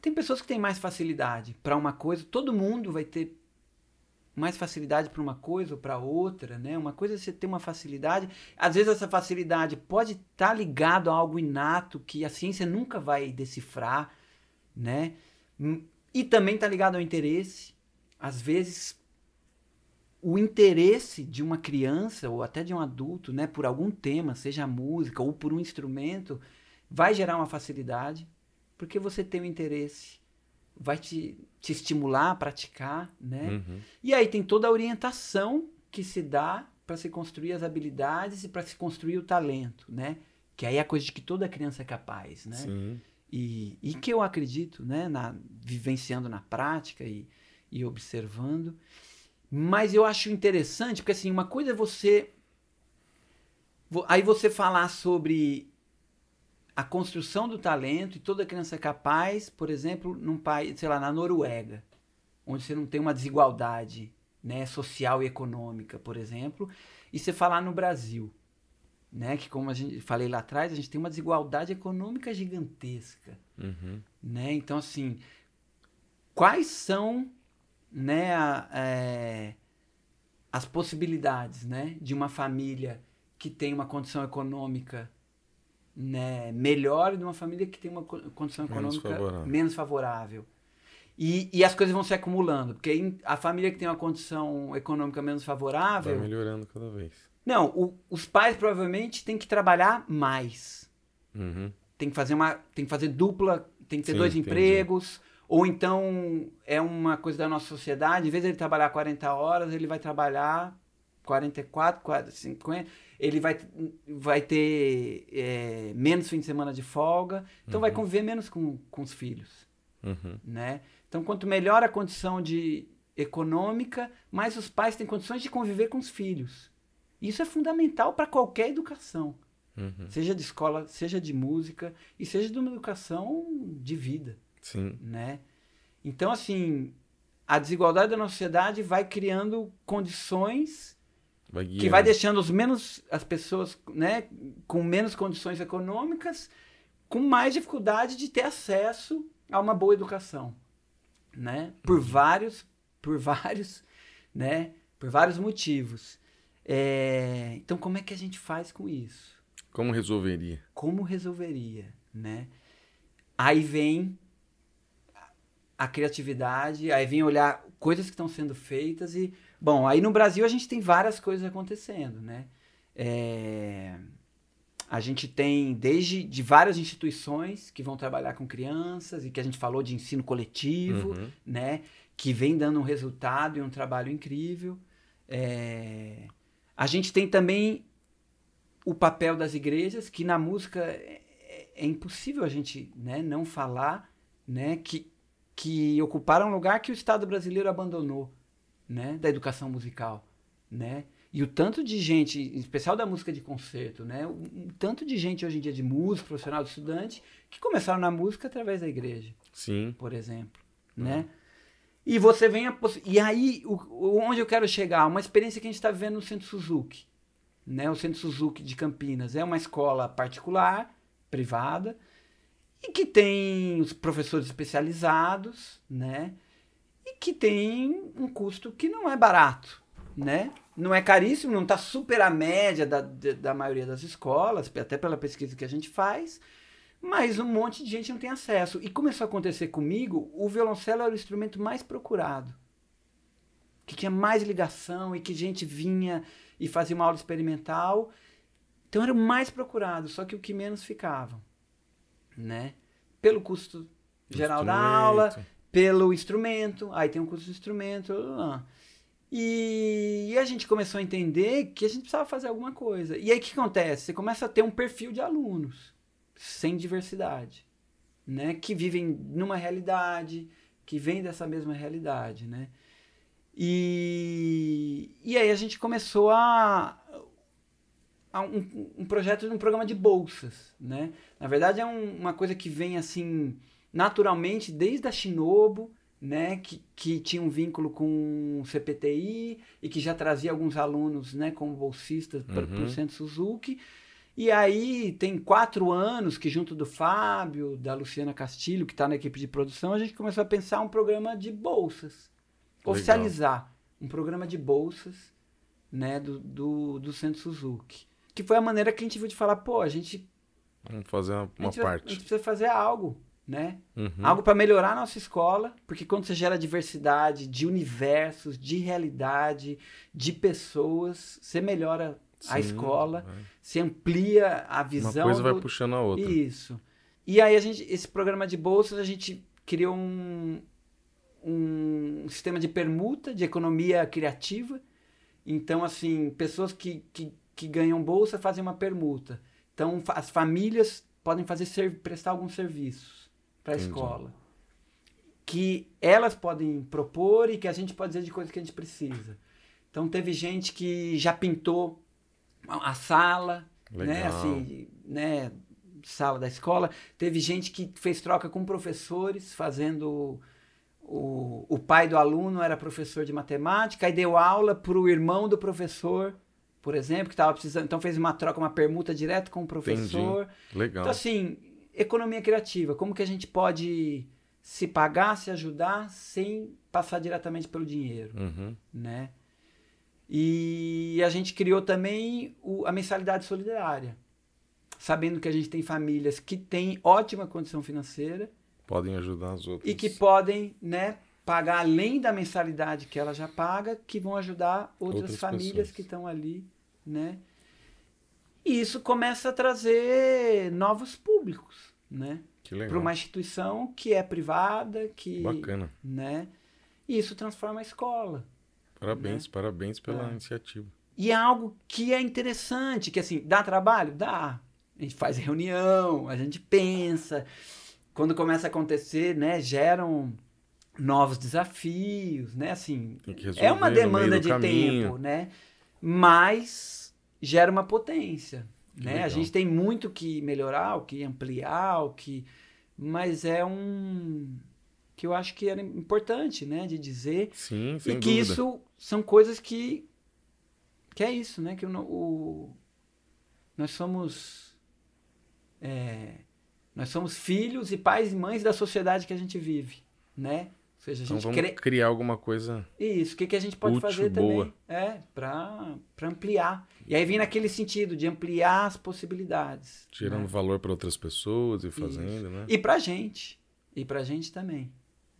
tem pessoas que têm mais facilidade para uma coisa, todo mundo vai ter mais facilidade para uma coisa ou para outra, né? Uma coisa é você ter uma facilidade, às vezes essa facilidade pode estar ligado a algo inato que a ciência nunca vai decifrar, né? E também está ligado ao interesse. Às vezes o interesse de uma criança ou até de um adulto, né, por algum tema, seja música ou por um instrumento, vai gerar uma facilidade, porque você tem o interesse, vai te, te estimular a praticar, né? Uhum. E aí tem toda a orientação que se dá para se construir as habilidades e para se construir o talento, né? Que aí é a coisa de que toda criança é capaz, né? Sim. E, e que eu acredito, né? Na, vivenciando na prática e, e observando. Mas eu acho interessante, porque assim, uma coisa é você. vo- Aí você falar sobre a construção do talento e toda criança é capaz, por exemplo, num país, sei lá, na Noruega, onde você não tem uma desigualdade né, social e econômica, por exemplo, e você falar no Brasil, né, que como a gente falei lá atrás, a gente tem uma desigualdade econômica gigantesca, Uhum. né? Então assim, quais são, né, a- é, as possibilidades, né, de uma família que tem uma condição econômica né, melhor e de uma família que tem uma co- condição Menos econômica favorável. menos favorável. E, e as coisas vão se acumulando, porque a família que tem uma condição econômica menos Vai favorável, melhorando cada vez. Não, o- os pais provavelmente têm que trabalhar mais. Uhum. Tem que fazer uma, tem que fazer dupla, tem que ter Sim, dois entendi. empregos, ou então é uma coisa da nossa sociedade, em vez de ele trabalhar 40 horas, ele vai trabalhar 44, 40, 50, ele vai, vai ter é, menos fim de semana de folga, então vai conviver menos com, com os filhos Uhum. né? Então, quanto melhor a condição de econômica, mais os pais têm condições de conviver com os filhos. Isso é fundamental para qualquer educação. Uhum. Seja de escola, seja de música e seja de uma educação de vida, Sim. né? Então, assim, a desigualdade da nossa sociedade vai criando condições Vai que vai deixando os menos as pessoas, né, com menos condições econômicas, com mais dificuldade de ter acesso a uma boa educação, né? Por vários, por vários, né, por vários motivos. É, então, como é que a gente faz com isso? Como resolveria? Como resolveria, né? Aí vem a criatividade, aí vem olhar coisas que estão sendo feitas e, bom, aí no Brasil a gente tem várias coisas acontecendo, né? É, a gente tem desde de várias instituições que vão trabalhar com crianças e que a gente falou de ensino coletivo, Uhum. né? Que vem dando um resultado e um trabalho incrível. É, A gente tem também o papel das igrejas, que na música é, é- impossível a gente né, não falar, né? Que, que ocuparam um lugar que o Estado brasileiro abandonou, né? Da educação musical, né? E o tanto de gente, em especial da música de concerto, né? O, o tanto de gente hoje em dia de músico, profissional, de estudante, que começaram na música através da igreja Sim. por exemplo, né? E você vem a possi- e aí o, onde eu quero chegar, uma experiência que a gente está vivendo no Centro Suzuki, né? O Centro Suzuki de Campinas é uma escola particular, privada, e que tem os professores especializados, né? E que tem um custo que não é barato, né? Não é caríssimo, não está super à média da, da maioria das escolas, até pela pesquisa que a gente faz, mas um monte de gente não tem acesso. E começou a acontecer comigo, o violoncelo era o instrumento mais procurado. Que tinha mais ligação e que gente vinha e fazia uma aula experimental. Então era o mais procurado, só que o que menos ficava. Né? Pelo custo geral da aula, pelo instrumento, aí tem um custo do instrumento. blá, blá. E, e a gente começou a entender que a gente precisava fazer alguma coisa. E aí o que acontece? Você começa a ter um perfil de alunos sem diversidade, né? Que vivem numa realidade, que vem dessa mesma realidade, né? E, e aí a gente começou a, a um, um projeto de um programa de bolsas, né? Na verdade é um- uma coisa que vem assim naturalmente desde a Shinobu, né? Que, que tinha um vínculo com o CPTI e que já trazia alguns alunos, né? Como bolsistas para Uhum. o Centro Suzuki. E aí tem quatro anos que junto do Fábio, da Luciana Castilho, que está na equipe de produção, a gente começou a pensar um programa de bolsas. Legal. Oficializar um programa de bolsas né, do, do, do Centro Suzuki. Que foi a maneira que a gente viu de falar, pô, a gente, Vamos fazer uma, a uma vai- a parte. gente precisa fazer algo, né? Uhum. Algo para melhorar a nossa escola, porque quando você gera diversidade de universos, de realidade, de pessoas, você melhora a escola, vai. você amplia a Uma visão coisa vai do- puxando a outra. isso. E aí a gente, esse programa de bolsas, a gente criou um, um sistema de permuta, de economia criativa. Então, assim, pessoas que, que, que ganham bolsa fazem uma permuta. Então, as famílias podem fazer ser, prestar alguns serviços para a escola. Que elas podem propor e que a gente pode dizer de coisas que a gente precisa. Então, teve gente que já pintou a sala, né? Legal. Assim, né? Sala da escola. Teve gente que fez troca com professores, fazendo. O, o pai do aluno era professor de matemática e deu aula para o irmão do professor, por exemplo, que estava precisando. Então fez uma troca, uma permuta direto com o professor. Legal. Então, assim, economia criativa. Como que a gente pode se pagar, se ajudar, sem passar diretamente pelo dinheiro? Uhum. né? E a gente criou também o- a mensalidade solidária, sabendo que a gente tem famílias que têm ótima condição financeira Podem ajudar as outras. e que podem, né, pagar além da mensalidade que ela já paga, que vão ajudar outras, Outras famílias pessoas. que estão ali, né? E isso começa a trazer novos públicos, né? Para uma instituição que é privada, que, Bacana. né? E isso transforma a escola. Parabéns, parabéns pela É. iniciativa. E é algo que é interessante, que assim, dá trabalho? Dá. A gente faz reunião, a gente pensa. Quando começa a acontecer, né, geram novos desafios, né, assim. Que É uma demanda de caminho. tempo, né? Mas gera uma potência. Né? legal. A gente tem muito que melhorar, o que ampliar, o que. Mas é um. Que eu acho que era importante, né? De dizer. Sim, sem e que dúvida. isso são coisas que. que é isso, né? Que o, o- nós somos. é, nós somos filhos e pais e mães da sociedade que a gente vive, né? Ou seja, a Então gente vamos cre- criar alguma coisa. isso, o que, que a gente pode Útil, fazer boa. também? É, para ampliar. E aí vem naquele sentido de ampliar as possibilidades. Tirando né? valor para outras pessoas e fazendo, né? E pra gente. E pra gente também,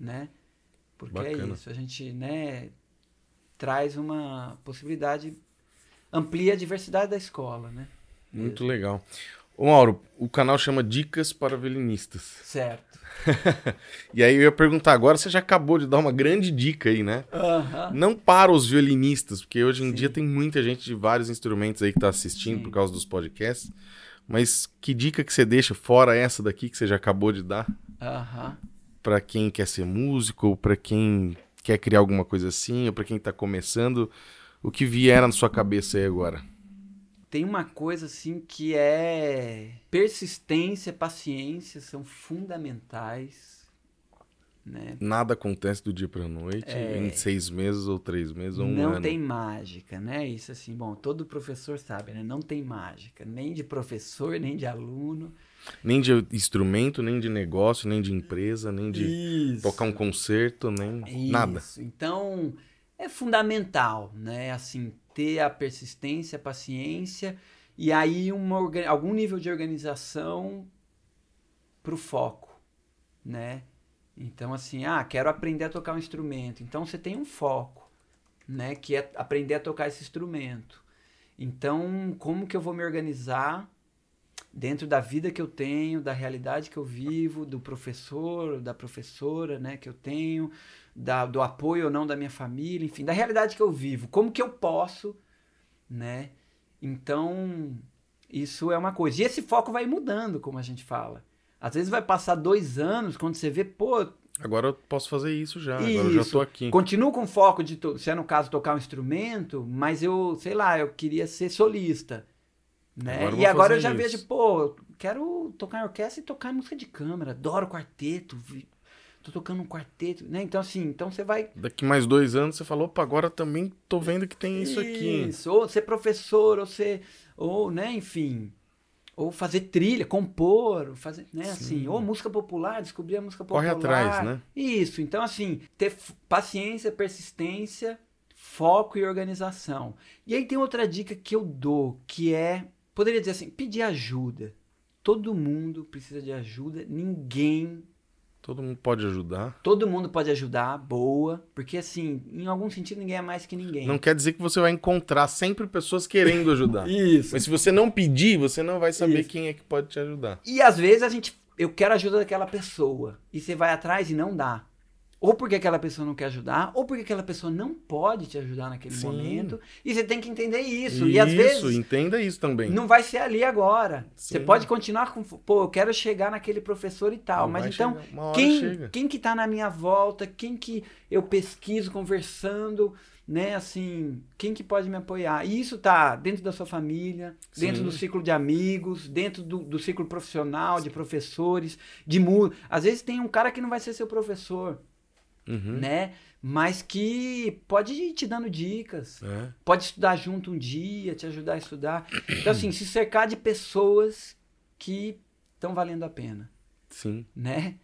né? Porque é Bacana. isso, a gente, né, traz uma possibilidade, amplia a diversidade da escola, né? Muito legal. Ô Mauro, o canal chama Dicas para Violinistas. Certo. [LAUGHS] E aí eu ia perguntar agora, você já acabou de dar uma grande dica aí, né? Aham. Não para os violinistas, porque hoje em Sim. dia tem muita gente de vários instrumentos aí que tá assistindo Sim. por causa dos podcasts. Mas que dica que você deixa, fora essa daqui que você já acabou de dar, Aham. Para quem quer ser músico, ou para quem quer criar alguma coisa assim, ou para quem tá começando, o que vier na sua cabeça aí agora? Tem uma coisa assim que é persistência, paciência são fundamentais, né? Nada acontece do dia pra noite, É. em seis meses ou três meses ou um não ano. tem mágica, né? Isso assim, bom, todo professor sabe, né? Não tem mágica, nem de professor, nem de aluno. Nem de instrumento, nem de negócio, nem de empresa, nem de Isso. tocar um concerto, nem nada. Isso. Então, é fundamental, né? Assim, ter a persistência, a paciência e aí uma, algum nível de organização para o foco, né? Então, assim, ah, quero aprender a tocar um instrumento. Então, você tem um foco, né? Que é aprender a tocar esse instrumento. Então, como que eu vou me organizar dentro da vida que eu tenho, da realidade que eu vivo, do professor, da professora, né, que eu tenho, da, do apoio ou não da minha família, enfim, da realidade que eu vivo. Como que eu posso, né? Então, isso é uma coisa. E esse foco vai mudando, como a gente fala. Às vezes vai passar dois anos, quando você vê, pô, Agora eu posso fazer isso já, agora eu já Isso. tô aqui. Continuo com foco de, se é no caso, tocar um instrumento, mas eu, sei lá, eu queria ser solista. Né? Agora e agora eu já isso. vejo, pô, eu quero tocar em orquestra e tocar música de câmara. Adoro quarteto. vi- Tô tocando um quarteto, né? Então, assim, então você vai. Daqui mais dois anos você falou, opa, agora também tô vendo que tem isso aqui. Isso, ou ser professor, ou ser. Ou, né, enfim. Ou fazer trilha, compor, fazer, né, assim, ou música popular, descobrir a música Corre popular. atrás, né? Isso, então assim, ter paciência, persistência, foco e organização. E aí tem outra dica que eu dou, que é, poderia dizer assim, pedir ajuda. Todo mundo precisa de ajuda, ninguém, Todo mundo pode ajudar. todo mundo pode ajudar, boa, porque assim, em algum sentido ninguém é mais que ninguém. Não quer dizer que você vai encontrar sempre pessoas querendo ajudar. [LAUGHS] Isso. Mas se você não pedir, você não vai saber Isso. quem é que pode te ajudar. E às vezes a gente, eu quero a ajuda daquela pessoa. E você vai atrás e não dá. Ou porque aquela pessoa não quer ajudar, ou porque aquela pessoa não pode te ajudar naquele Sim. momento. E você tem que entender isso. E às vezes entenda isso também. não vai ser ali agora. Você Sim. pode continuar com, pô, eu quero chegar naquele professor e tal. Não mas então, quem, chega. quem que tá na minha volta, quem que eu pesquiso conversando, né, assim, quem que pode me apoiar? E isso tá dentro da sua família, dentro Sim. do ciclo de amigos, dentro do, do ciclo profissional, de professores, de música. Às vezes tem um cara que não vai ser seu professor, Uhum. né? Mas que pode ir te dando dicas É. pode estudar junto um dia, te ajudar a estudar. Então, [CLEARS THROAT] assim, se cercar de pessoas que estão valendo a pena, Sim. né?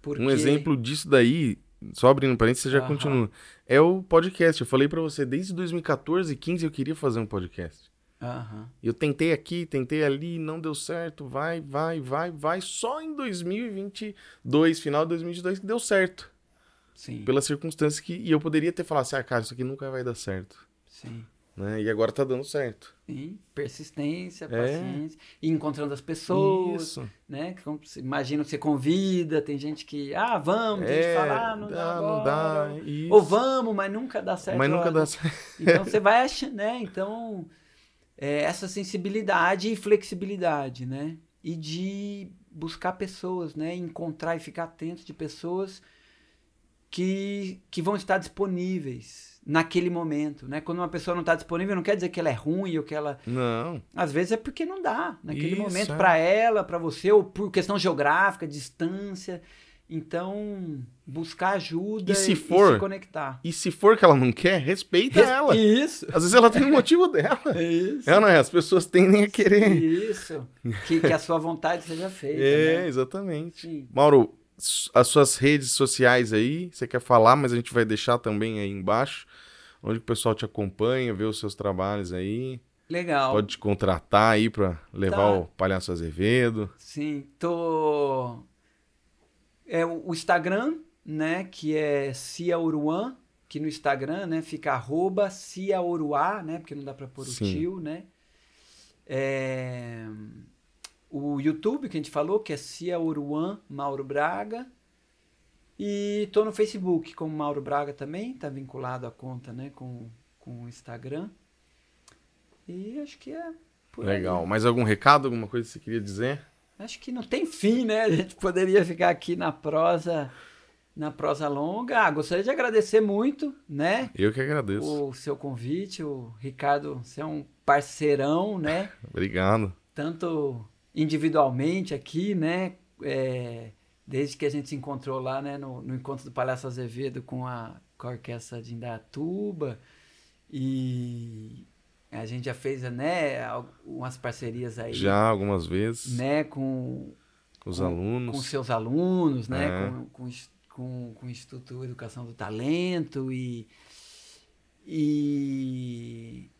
Porque... Um exemplo disso daí, só abrindo parênteses, você já Aham. continua. É o podcast. Eu falei pra você, desde 2014, 15 eu queria fazer um podcast. Aham. Eu tentei aqui, tentei ali, não deu certo, vai, vai, vai, vai. Só em 2022, final de 2022, que deu certo. Sim, Pelas circunstâncias que. E eu poderia ter falado assim, ah, cara, isso aqui nunca vai dar certo. sim, Né? E agora tá dando certo. sim. Persistência, É. paciência. E encontrando as pessoas, Isso. né? Imagina, você convida, tem gente que, ah, vamos, tem gente que É, fala, ah, não dá, dá, não dá. Isso. Ou vamos, mas nunca dá certo. Mas nunca dá certo. [LAUGHS] Então você vai achando, né? Então, é, essa sensibilidade e flexibilidade, né? E de buscar pessoas, né? Encontrar e ficar atento de pessoas que, que vão estar disponíveis, naquele momento, né? Quando uma pessoa não está disponível, não quer dizer que ela é ruim ou que ela. Não. Às vezes é porque não dá naquele Isso, momento é. para ela, para você, ou por questão geográfica, distância. Então, buscar ajuda E se for- se conectar. E se for que ela não quer, respeita Res- ela. Isso. Às vezes ela tem um motivo dela. [LAUGHS] Isso. É, não é? As pessoas tendem a querer. Isso. Que, que a sua vontade seja feita. É, né? exatamente. Sim. Mauro, as suas redes sociais aí, você quer falar, mas a gente vai deixar também aí embaixo, onde o pessoal te acompanha, vê os seus trabalhos aí, Legal. pode te contratar aí pra levar Tá. o Palhaço Azevedo. Sim, tô. É o o Instagram, né? Que é Cia Uruan, que no Instagram, né? Fica arroba Cia Uruá, né? Porque não dá pra pôr o Sim. tio, né? É, O YouTube, que a gente falou, que é Cia Uruan Mauro Braga. E tô no Facebook como Mauro Braga também, tá vinculado a conta, né? Com, com o Instagram. E acho que é por aí. Legal. Mais algum recado, alguma coisa que você queria dizer? Acho que não tem fim, né? A gente poderia ficar aqui na prosa, na prosa longa. Ah, gostaria de agradecer muito, né? Eu que agradeço. O seu convite, o Ricardo, você é um parceirão, né? [LAUGHS] Obrigado. Tanto individualmente aqui, né? É, desde que a gente se encontrou lá, né? No, no encontro do Palhaço Azevedo com a, com a orquestra de Indatuba. E a gente já fez, né? Umas parcerias aí. Já algumas vezes Né? Com, com os com- alunos. com seus alunos, né? É. Com, com, com, com o Instituto Educação do Talento e, e,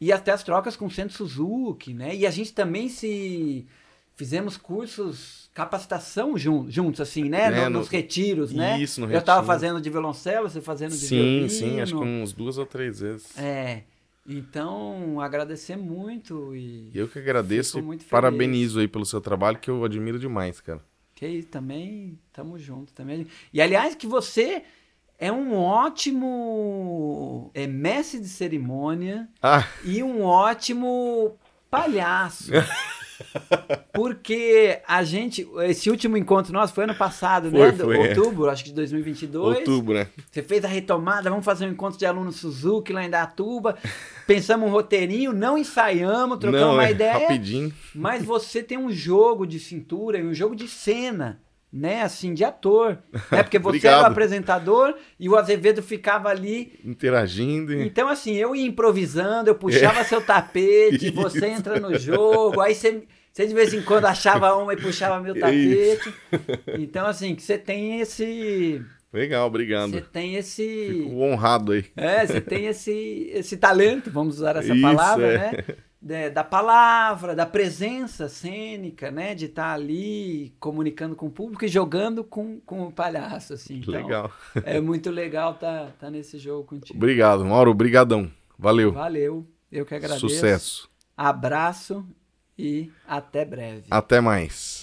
e até as trocas com o Centro Suzuki, né? E a gente também se fizemos cursos, capacitação jun, juntos, assim, né? É, No- no- nos retiros, né? Isso, no Eu estava retiro. fazendo de violoncelo, você fazendo de Sim, violino. sim, acho que uns duas ou três vezes. É, então agradecer muito e eu que agradeço e parabenizo aí pelo seu trabalho, que eu admiro demais, cara. Que isso, também tamo junto também. E aliás, que você é um ótimo é, mestre de cerimônia Ah, e um ótimo palhaço. [LAUGHS] Porque a gente, esse último encontro nosso foi ano passado, Foi, né? Foi, é. outubro, acho que de 2022. outubro, né? Você fez a retomada, vamos fazer um encontro de alunos Suzuki lá em Datuba. Pensamos um roteirinho, não ensaiamos, trocamos Não, uma é ideia. rapidinho. Mas você tem um jogo de cintura e um jogo de cena, né? Assim, de ator. Né? Porque [LAUGHS] você era o apresentador e o Azevedo ficava ali. Interagindo. e- Então, assim, eu ia improvisando, eu puxava seu tapete, [LAUGHS] você entra no jogo, aí você, você de vez em quando achava uma e puxava meu tapete. Então, assim, que você tem esse. Legal, obrigado. Você tem esse. Fico honrado aí. É, você tem esse, esse talento, vamos usar essa Isso, palavra, é. né? Da- da palavra, da presença cênica, né? De estar ali comunicando com o público e jogando com, com o palhaço, assim. Então, Legal. É muito legal estar tá, nesse jogo contigo. Obrigado, Mauro. Obrigadão. Valeu. Valeu, eu que agradeço. Sucesso. Abraço e até breve. Até mais.